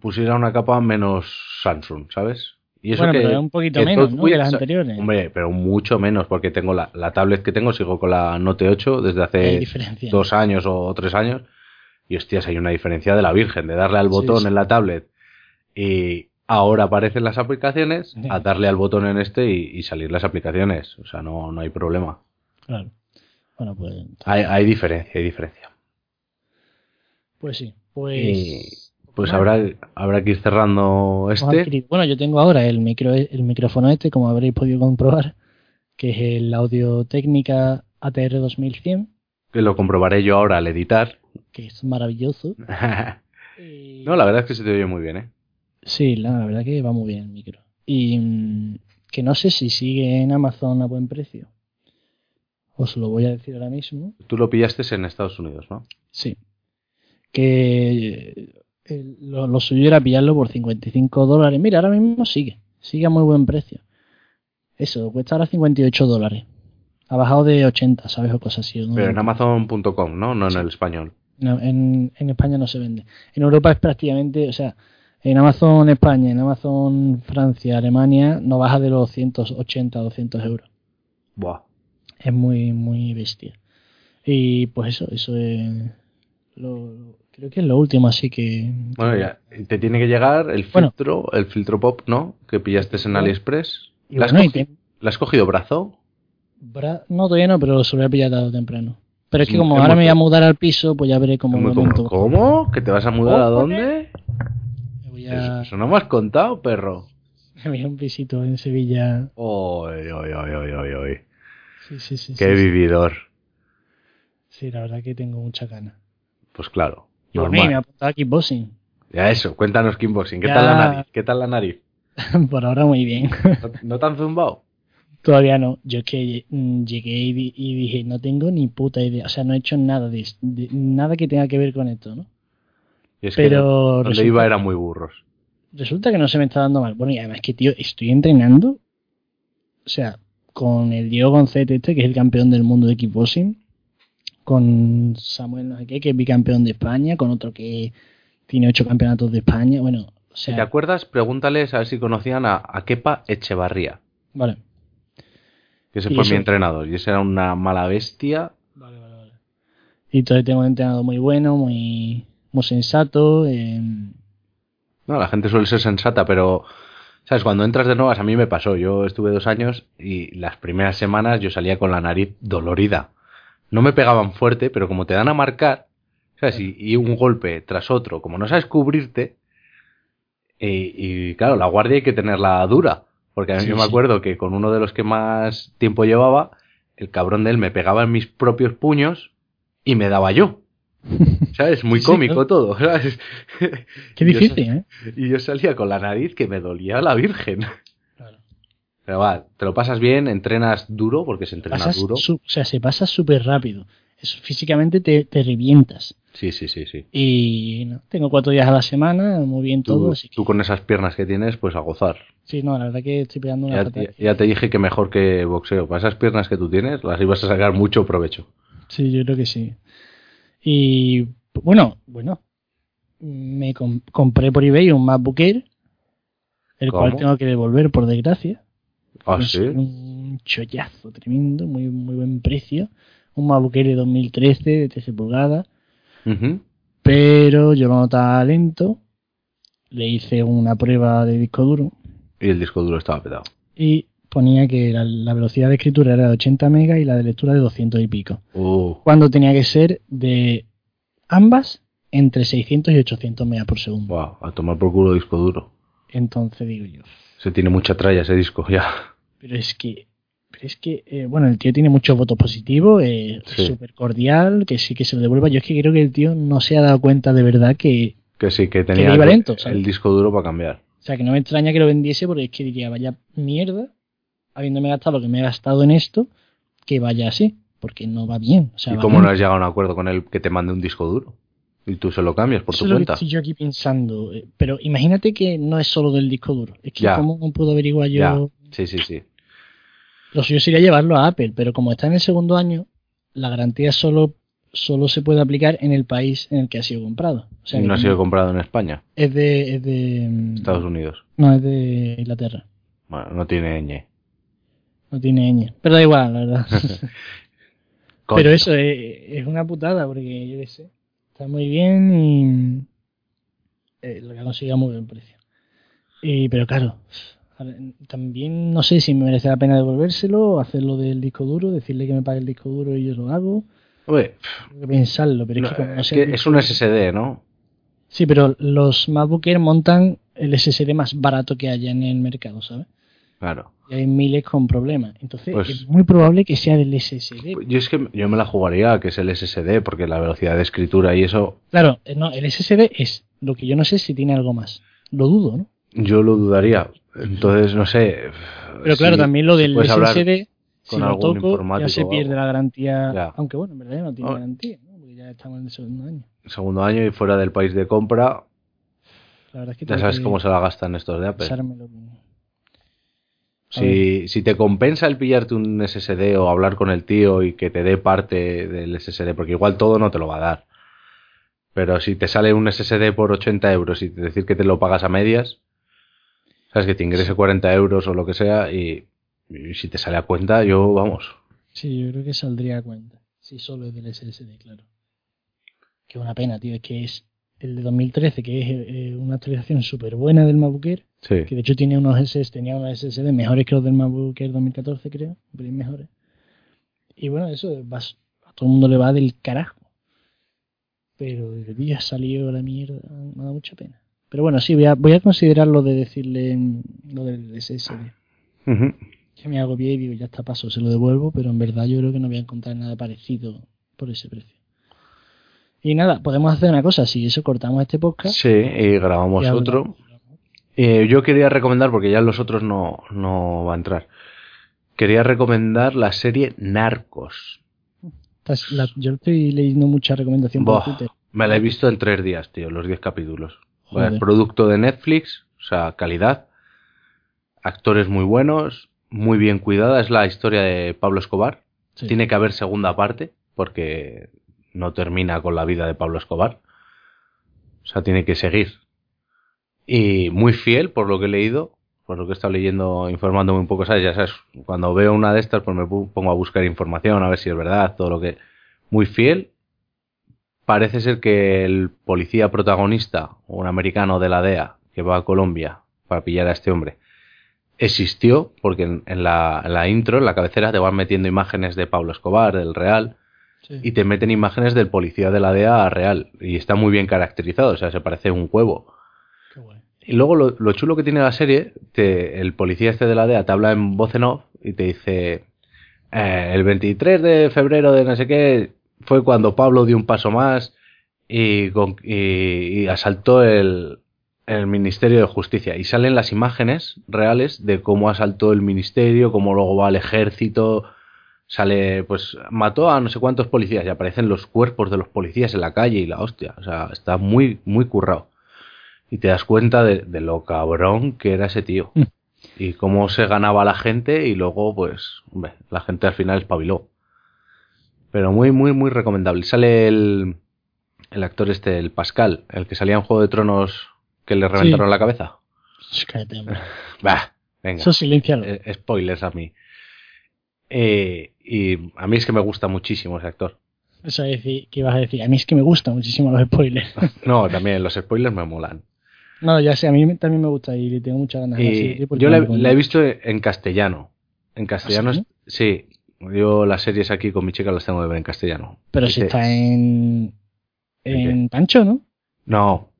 pusiera una capa menos Samsung, ¿sabes? Y eso bueno, que, pero un poquito que menos, ¿no? Que las anteriores. Hombre, pero mucho menos, porque tengo la, la tablet que tengo, sigo con la Note 8 desde hace dos años o tres años. Y hostias, hay una diferencia de la Virgen, de darle al botón sí. en la tablet y ahora aparecen las aplicaciones, Sí. a darle al botón en este y, y salir las aplicaciones. O sea, no, no hay problema. Claro. Bueno, pues, Hay, hay diferencia, hay diferencia. pues sí. Pues. Y pues Bueno. habrá, habrá que ir cerrando este. Bueno, yo tengo ahora el, micro, el micrófono este, como habréis podido comprobar, que es el Audio Técnica ATR 2100, que lo comprobaré yo ahora al editar. Que es maravilloso. Y- no, la verdad es que se te oye muy bien, ¿eh? Sí, la, verdad que va muy bien el micro. Y mm, que no sé si sigue en Amazon a buen precio. Os lo voy a decir ahora mismo. Tú lo pillaste en Estados Unidos, ¿no? Sí. Que eh, lo, lo suyo era pillarlo por 55 dólares. Mira, ahora mismo sigue. Sigue a muy buen precio. Eso, cuesta ahora 58 dólares. Ha bajado de 80, ¿sabes? O cosas así. Pero en Amazon.com, ¿no? No en el español. No, en, en España no se vende. En Europa es prácticamente, o sea, en Amazon España, en Amazon Francia, Alemania, no baja de los 180 o 200 euros. Buah. Es muy, muy bestia. Y pues eso, eso es. Lo, creo que es lo último, así que. Bueno, ya. Te tiene que llegar el Bueno. filtro, el filtro pop, ¿no? Que pillaste en AliExpress. ¿Le has, bueno, y cogi- te- ¿le has cogido brazo? Bra- no, todavía no, pero se lo voy a pillar tarde o temprano. Pero es que como ahora me voy a mudar al piso, pues ya veré cómo cómodo. monto. ¿Cómo? ¿Que te vas a mudar a dónde? Me voy Eso, a, eso no me has contado, perro. me voy a un pisito en Sevilla. Oy, oy, oy, oy, oy. Sí, sí, sí. Qué sí, vividor. Sí, la verdad que tengo mucha gana. Pues claro. Y por mí me ha apuntado a kickboxing. Ya eso, cuéntanos Kickboxing. ¿Qué Ya. tal la nariz? ¿Qué tal la nariz? por ahora muy bien. ¿No, han zumbado? Todavía no. Yo es que mm, llegué y, di- y dije, no tengo ni puta idea. O sea, no he hecho nada de, de- nada que tenga que ver con esto, ¿no? Y es que Pero donde resulta iba que- eran muy burros. Resulta que no se me está dando mal. Bueno, y además que, tío, estoy entrenando. O sea, con el Diego González este, que es el campeón del mundo de kickboxing. Con Samuel no sé qué, que es bicampeón de España. Con otro que tiene ocho campeonatos de España. Bueno, o Si te sea, acuerdas, pregúntales a ver si conocían a, a Kepa Echevarría, vale. Que ese fue mi entrenador. Y ese era una mala bestia. Vale, vale, vale. Y entonces tengo un entrenador muy bueno, muy, muy sensato. eh, No, la gente suele ser sensata, pero, ¿sabes? Cuando entras de nuevas, a mí me pasó. Yo estuve dos años y las primeras semanas yo salía con la nariz dolorida. No me pegaban fuerte, pero como te dan a marcar, ¿sabes? Y, y un golpe tras otro, como no sabes cubrirte, y, y, claro, la guardia hay que tenerla dura. Porque a mí Sí, yo me acuerdo que con uno de los que más tiempo llevaba, el cabrón de él me pegaba en mis propios puños y me daba yo. ¿Sabes? Muy Sí, cómico todo, ¿sabes? Qué yo difícil, ¿eh? Y yo salía con la nariz que me dolía la virgen. Claro. Pero va, te lo pasas bien, entrenas duro, porque se entrena Pasas duro. su- o sea, se pasa súper rápido. Eso, físicamente te, te revientas. Sí, sí, sí, sí. Y no, tengo cuatro días a la semana, muy bien todo. Tú, Así que, tú con esas piernas que tienes, pues a gozar. sí, no, la verdad que estoy pegando una Ya, ya- ya te dije que mejor que boxeo. Para esas piernas que tú tienes, las ibas a sacar mucho provecho. Sí, yo creo que sí. Y bueno, bueno, me com- compré por eBay un MacBook Air, el cual tengo que devolver por desgracia. Ah, sí. Un chollazo tremendo, muy, muy buen precio. Un MacBook Air de 2013, de 13 pulgadas. Pero yo lo notaba lento. Le hice una prueba de disco duro Y el disco duro estaba petado. y ponía que la, la velocidad de escritura era de 80 megas y la de lectura de 200 y pico. Uh, Cuando tenía que ser de ambas entre 600 y 800 megas por segundo. wow, a tomar por culo disco duro. Entonces digo yo, Se tiene mucha tralla ese disco, ya. pero es que, es que, eh, bueno, el tío tiene muchos votos positivos, eh, Sí. es súper cordial, que sí que se lo devuelva. Yo es que creo que el tío no se ha dado cuenta de verdad que, Que sí, que tenía iba el- lento, ¿sabes? el disco duro para cambiar. o sea, que no me extraña que lo vendiese porque es que diría, vaya mierda, habiéndome gastado lo que me he gastado en esto, que vaya así, porque no va bien. O sea, ¿Y cómo no has llegado a un acuerdo con él que te mande un disco duro? Y tú se lo cambias por Eso tu es lo que cuenta. estoy yo aquí pensando. eh, Pero imagínate que no es solo del disco duro. Es que Ya. cómo no puedo averiguar yo. Ya, sí, sí, sí. Lo suyo sería llevarlo a Apple, pero como está en el segundo año, la garantía solo, solo se puede aplicar en el país en el que ha sido comprado. O sea, no ha sido comprado en España, es de, es de Estados Unidos. no es de Inglaterra. Bueno, no tiene ñ. No tiene ñ. Pero da igual, la verdad. Pero eso es, es una putada, porque yo qué sé. Está muy bien y eh, lo que ha conseguido a muy buen precio. Y, pero claro, también no sé si me merece la pena devolvérselo, hacerlo del disco duro, decirle que me pague el disco duro y yo lo hago. Oye, Tengo que pensarlo, pero es que como no es, sé que el es disco un SSD, ¿no? Sí, pero los MacBook Air montan el SSD más barato que haya en el mercado, ¿sabes? Claro. Y hay miles con problemas. Entonces Pues- es muy probable que sea del SSD. Yo es que yo me la jugaría que es el SSD, porque la velocidad de escritura y eso, Claro, eh, no, el SSD es lo que yo no sé si tiene algo más. Lo dudo, ¿no? yo lo dudaría. Entonces, no sé. Pero claro, si- también lo del SSD, si lo toco, ya se pierde la garantía. Ya. Aunque bueno, en verdad ya no tiene Oh. garantía, ¿no? Porque ya estamos en el segundo año. segundo año y fuera del país de compra, La verdad es que ya sabes que cómo se la gastan estos de Apple. Si, si te compensa el pillarte un SSD o hablar con el tío y que te dé parte del SSD, porque igual todo no te lo va a dar. Pero si te sale un SSD por 80 euros y decir que te lo pagas a medias, sabes que te ingrese 40 euros o lo que sea y, y si te sale a cuenta, yo, vamos, Sí, yo creo que saldría a cuenta. Si solo es del SSD, claro. Qué una pena, tío. Es que es el de 2013, que es eh, una actualización súper buena del MacBook Air, sí. que de hecho tiene unos SS, tenía unos SSD mejores que los del MacBook Air 2014, creo, pelín mejores. Y bueno, eso vas- a todo el mundo le va del carajo. Pero el día ha salido la mierda, me da mucha pena. Pero bueno, sí, voy a, voy a considerar lo de decirle mm, lo del SSD. Ujú. Que me hago bien y digo, ya está paso, se lo devuelvo, pero en verdad yo creo que no voy a encontrar nada parecido por ese precio. Y nada, podemos hacer una cosa, si eso cortamos este podcast. Sí, y grabamos y otro. Eh, yo quería recomendar, porque ya los otros no, no va a entrar. quería recomendar la serie Narcos. La- yo estoy leyendo mucha recomendación por Twitter. me la he visto en tres días, tío, los 10 capítulos. Joder. producto de Netflix, o sea, calidad, actores muy buenos, muy bien cuidada. Es la historia de Pablo Escobar. Sí. Tiene que haber segunda parte, porque no termina con la vida de Pablo Escobar. O sea, tiene que seguir. Y muy fiel, por lo que he leído, por lo que he estado leyendo, informándome un poco, ¿sabes? Ya sabes, cuando veo una de estas, pues me pongo a buscar información, a ver si es verdad, todo lo que... Muy fiel. Parece ser que el policía protagonista, un americano de la DEA, que va a Colombia para pillar a este hombre, existió, porque en, en la, en la intro, en la cabecera, te van metiendo imágenes de Pablo Escobar, del Real, Sí. y te meten imágenes del policía de la DEA real. Y está muy bien caracterizado, o sea, se parece un huevo. Qué guay. Y luego lo, lo chulo que tiene la serie, te- el policía este de la DEA te habla en voz en off y te dice, eh, el 23 de febrero de no sé qué, fue cuando Pablo dio un paso más y, con- y- y asaltó el, el Ministerio de Justicia. Y salen las imágenes reales de cómo asaltó el ministerio, cómo luego va al ejército. Sale, pues, mató a no sé cuántos policías y aparecen los cuerpos de los policías en la calle y la hostia. O sea, está muy, muy currado. Y te das cuenta de, de lo cabrón que era ese tío. Mm. Y cómo se ganaba la gente y luego, pues, hombre, la gente al final espabiló. Pero muy, muy, muy recomendable. Sale el, el actor este, el Pascal, el que salía en Juego de Tronos que le reventaron la cabeza. Shh, Cállate. Bah, venga. Eso silencialo. Eh, spoilers a mí. Eh, y a mí es que me gusta muchísimo ese actor. Eso es decir, que ibas a decir. A mí es que me gustan muchísimo los spoilers. No, también los spoilers me molan. no, ya sé, a mí también me gusta y tengo muchas ganas. de Y porque yo la, he visto en castellano. En castellano, ¿Ah, sí. Yo las series aquí con mi chica las tengo que ver en castellano. Pero si está en. ¿En Pancho, ¿no? No,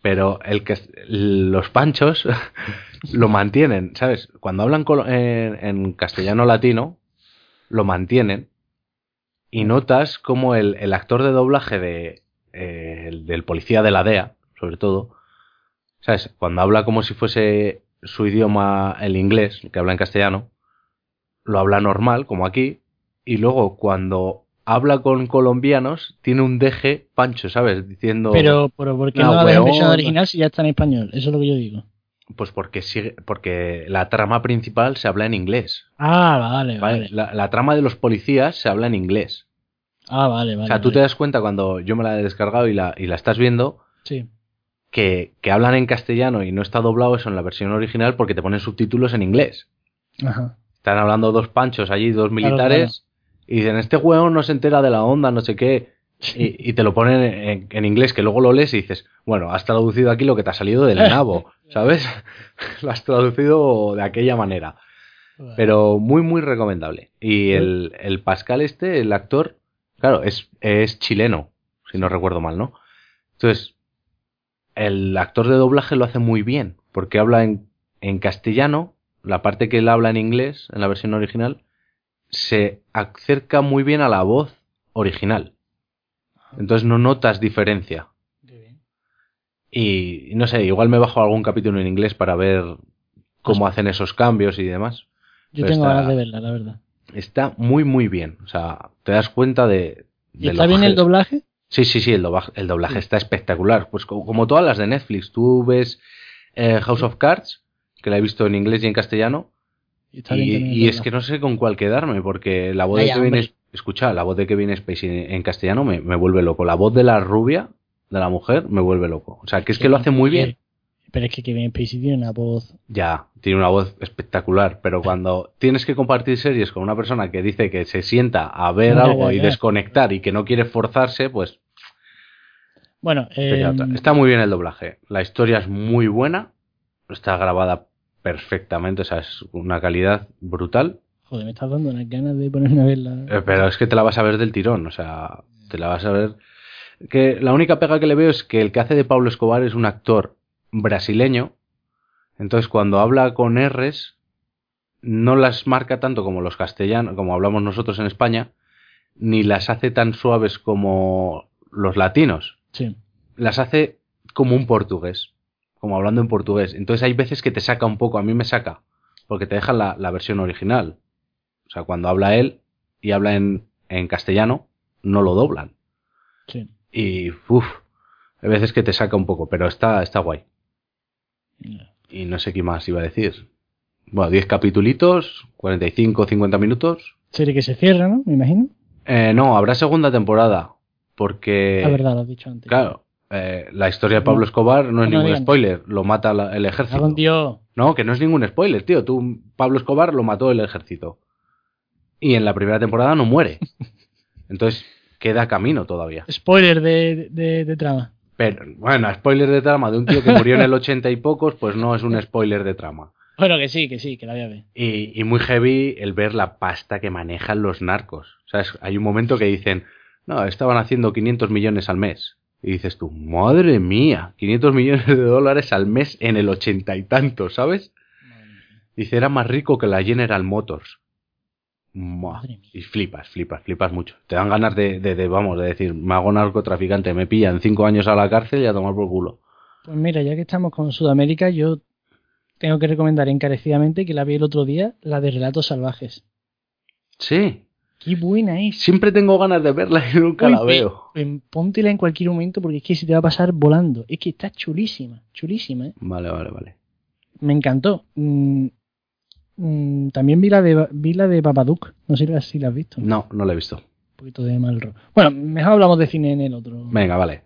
pero el que los panchos lo mantienen, ¿sabes? Cuando hablan en castellano latino, lo mantienen y notas como el, el actor de doblaje de, eh, el del policía de la DEA, sobre todo, ¿sabes? Cuando habla como si fuese su idioma el inglés, que habla en castellano, lo habla normal, como aquí, y luego cuando habla con colombianos, tiene un deje pancho, ¿sabes? Diciendo... Pero, pero ¿por qué No, la versión original si ya está en español? Eso es lo que yo digo. Pues porque sigue, porque la trama principal se habla en inglés. Ah, vale, ¿vale? vale. La, la trama de los policías se habla en inglés. Ah, vale, vale. o sea, tú te das cuenta cuando yo me la he descargado y la, y la estás viendo Sí. que, que hablan en castellano y no está doblado eso en la versión original porque te ponen subtítulos en inglés. Ajá. Están hablando dos panchos allí, dos Claro, militares, y dicen, este hueón no se entera de la onda, no sé qué. Y, y te lo ponen en, en inglés, que luego lo lees y dices, bueno, has traducido aquí lo que te ha salido del nabo, ¿sabes? lo has traducido de aquella manera. Pero muy, muy recomendable. Y el, el Pascal este, el actor, claro, es, es chileno, si no recuerdo mal, ¿no? Entonces, el actor de doblaje lo hace muy bien, porque habla en, en castellano, la parte que él habla en inglés, en la versión original, se acerca muy bien a la voz original. Entonces no notas diferencia. Y no sé, igual me bajo algún capítulo en inglés para ver cómo hacen esos cambios y demás. Yo Pero tengo está- ganas de verla, la verdad. Está muy, muy bien. O sea, te das cuenta de. ¿Y está bien el doblaje? Sí, sí, sí, el doblaje, el doblaje Sí. está espectacular. Pues co- como, todas las de Netflix. Tú ves eh, House of Cards, que la he visto en inglés y en castellano. Y, es que no sé con cuál quedarme, porque la voz de Kevin hombre. es- Escucha, la voz de Kevin Spacey en, en castellano me, me vuelve loco. La voz de la rubia, de la mujer, me vuelve loco. O sea, que es que lo hace muy bien. Pero es que Kevin Spacey tiene una voz... Ya, tiene una voz espectacular, pero cuando tienes que compartir series con una persona que dice que se sienta a ver algo ya, y ya. desconectar y que no quiere forzarse, pues Bueno, eh, está muy bien el doblaje. La historia es muy buena, está grabada perfectamente, o sea, es una calidad brutal, joder, me estás dando unas ganas de ponerme a verla. eh, pero es que te la vas a ver del tirón, o sea, te la vas a ver... Que la única pega que le veo es que el que hace de Pablo Escobar es un actor brasileño, entonces cuando habla con R's no las marca tanto como los castellanos, como hablamos nosotros en España, ni las hace tan suaves como los latinos. Sí. Las hace como un portugués, como hablando en portugués. Entonces hay veces que te saca un poco, a mí me saca, porque te dejan la, la versión original. sea, cuando habla él y habla en, en castellano, no lo doblan. Sí. Y, uff, hay veces que te saca un poco, pero está, está guay. Y no sé qué más iba a decir. Bueno, 10 capitulitos, 45, 50 minutos. Serie que se cierra, ¿no? Me imagino. Eh, no, habrá segunda temporada. Porque, La verdad, lo has dicho antes. claro, eh, la historia de Pablo. Escobar no es No ningún spoiler. Lo mata la- el ejército. No, que no es ningún spoiler, tío. Tú, Pablo Escobar lo mató el ejército. Y en la primera temporada no muere. Entonces, queda camino todavía. Spoiler de, de, de trama. Pero, bueno, spoiler de trama de un tío que murió en el ochenta y pocos, pues no es un spoiler de trama. Bueno, que sí, que sí, que la voy a ver. Y, y muy heavy el ver la pasta que manejan los narcos. ¿Sabes? Hay un momento que dicen, no, estaban haciendo 500 millones al mes. Y dices tú, madre mía, 500 millones de dólares al mes en el ochenta y tantos, ¿sabes? Dice, era más rico que la General Motors. Madre mía. Y flipas, flipas, flipas mucho. Te dan ganas de, de, de, vamos, de decir, me hago narcotraficante, me pillan cinco años a la cárcel y a tomar por culo. Pues mira, ya que estamos con Sudamérica, yo tengo que recomendar encarecidamente que la vi el otro día, la de Relatos Salvajes. Sí, Qué buena es. siempre tengo ganas de verla y nunca Uy, la ve- veo. póntela en cualquier momento porque es que se te va a pasar volando. Es que está chulísima, chulísima, ¿eh? Vale, vale, vale. Me encantó. Mm, mm, también vi la de vi la de Babadook. No sé si la has visto. Un No, no la he visto. poquito de mal rollo. Bueno, mejor hablamos de cine en el otro. Venga, vale.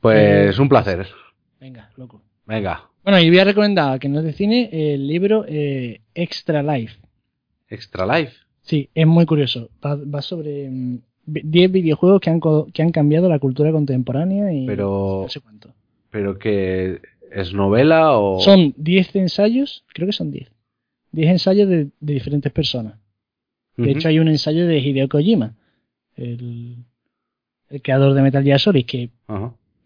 Pues Eh, un placer. Venga, loco. Venga, Bueno, y voy a recomendar que no es de cine el libro eh, Extra Life. Extra Life. Sí, es muy curioso. Va, va sobre mm, vi- 10 videojuegos que han, que han cambiado la cultura contemporánea y Pero- no sé cuánto. ¿Pero que es novela o...? Son 10 ensayos, creo que son 10. 10 ensayos de, de diferentes personas. De hecho, hay un ensayo de Hideo Kojima, el, el creador de Metal Gear Solid, que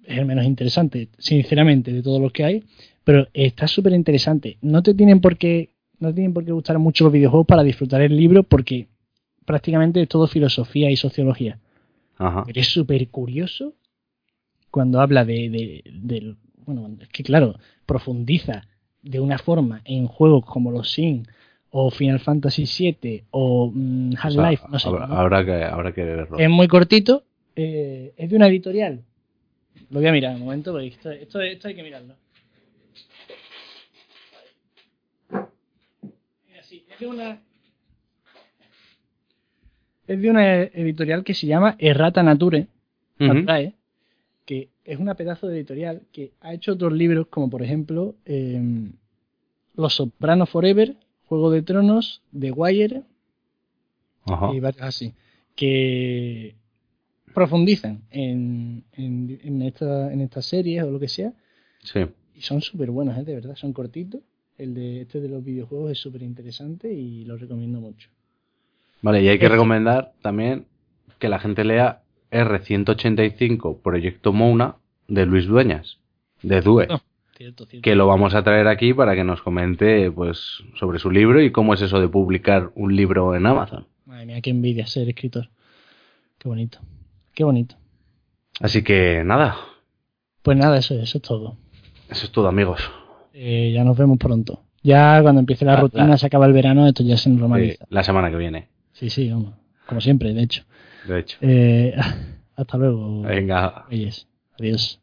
es el menos interesante, sinceramente, de todos los que hay, pero está súper interesante. No te tienen por qué, no tienen por qué gustar mucho los videojuegos para disfrutar el libro, porque prácticamente es todo filosofía y sociología. Ajá. Pero es súper curioso cuando habla de, bueno, es que claro, profundiza de una forma en juegos como los Sims o Final Fantasy VII o mm, O sea, Half-Life, no sé. habrá, ¿no? habrá que, habrá que verlo. Es muy cortito, eh, es de una editorial. Lo voy a mirar un momento, porque esto, esto, esto hay que mirarlo. Mira, sí, Es de una. Es de una editorial que se llama Errata Nature, que es una pedazo de editorial que ha hecho otros libros, como por ejemplo eh, Los Sopranos Forever, Juego de Tronos, The Wire, Ajá. y varios así, que profundizan en, en, en, esta, en estas series o lo que sea, Sí. y son súper buenos, ¿eh? de verdad, son cortitos. El de este de los videojuegos es súper interesante y lo recomiendo mucho. Vale, y hay que Este- recomendar también que la gente lea R185 Proyecto Mouna de Luis Dueñas, de Due, No, cierto, cierto. que lo vamos a traer aquí para que nos comente pues sobre su libro y cómo es eso de publicar un libro en Amazon. Madre mía, qué envidia ser escritor. Qué bonito, qué bonito. Así que nada, Pues nada, eso, eso es todo. eso es todo amigos. Eh, ya nos vemos pronto. Ya cuando empiece la Ah, rutina, la- se acaba el verano, esto ya se Eh, normaliza. la semana que viene, Sí, sí, vamos. Como siempre, de hecho. de hecho. Eh, hasta luego. Venga, Reyes. Adiós.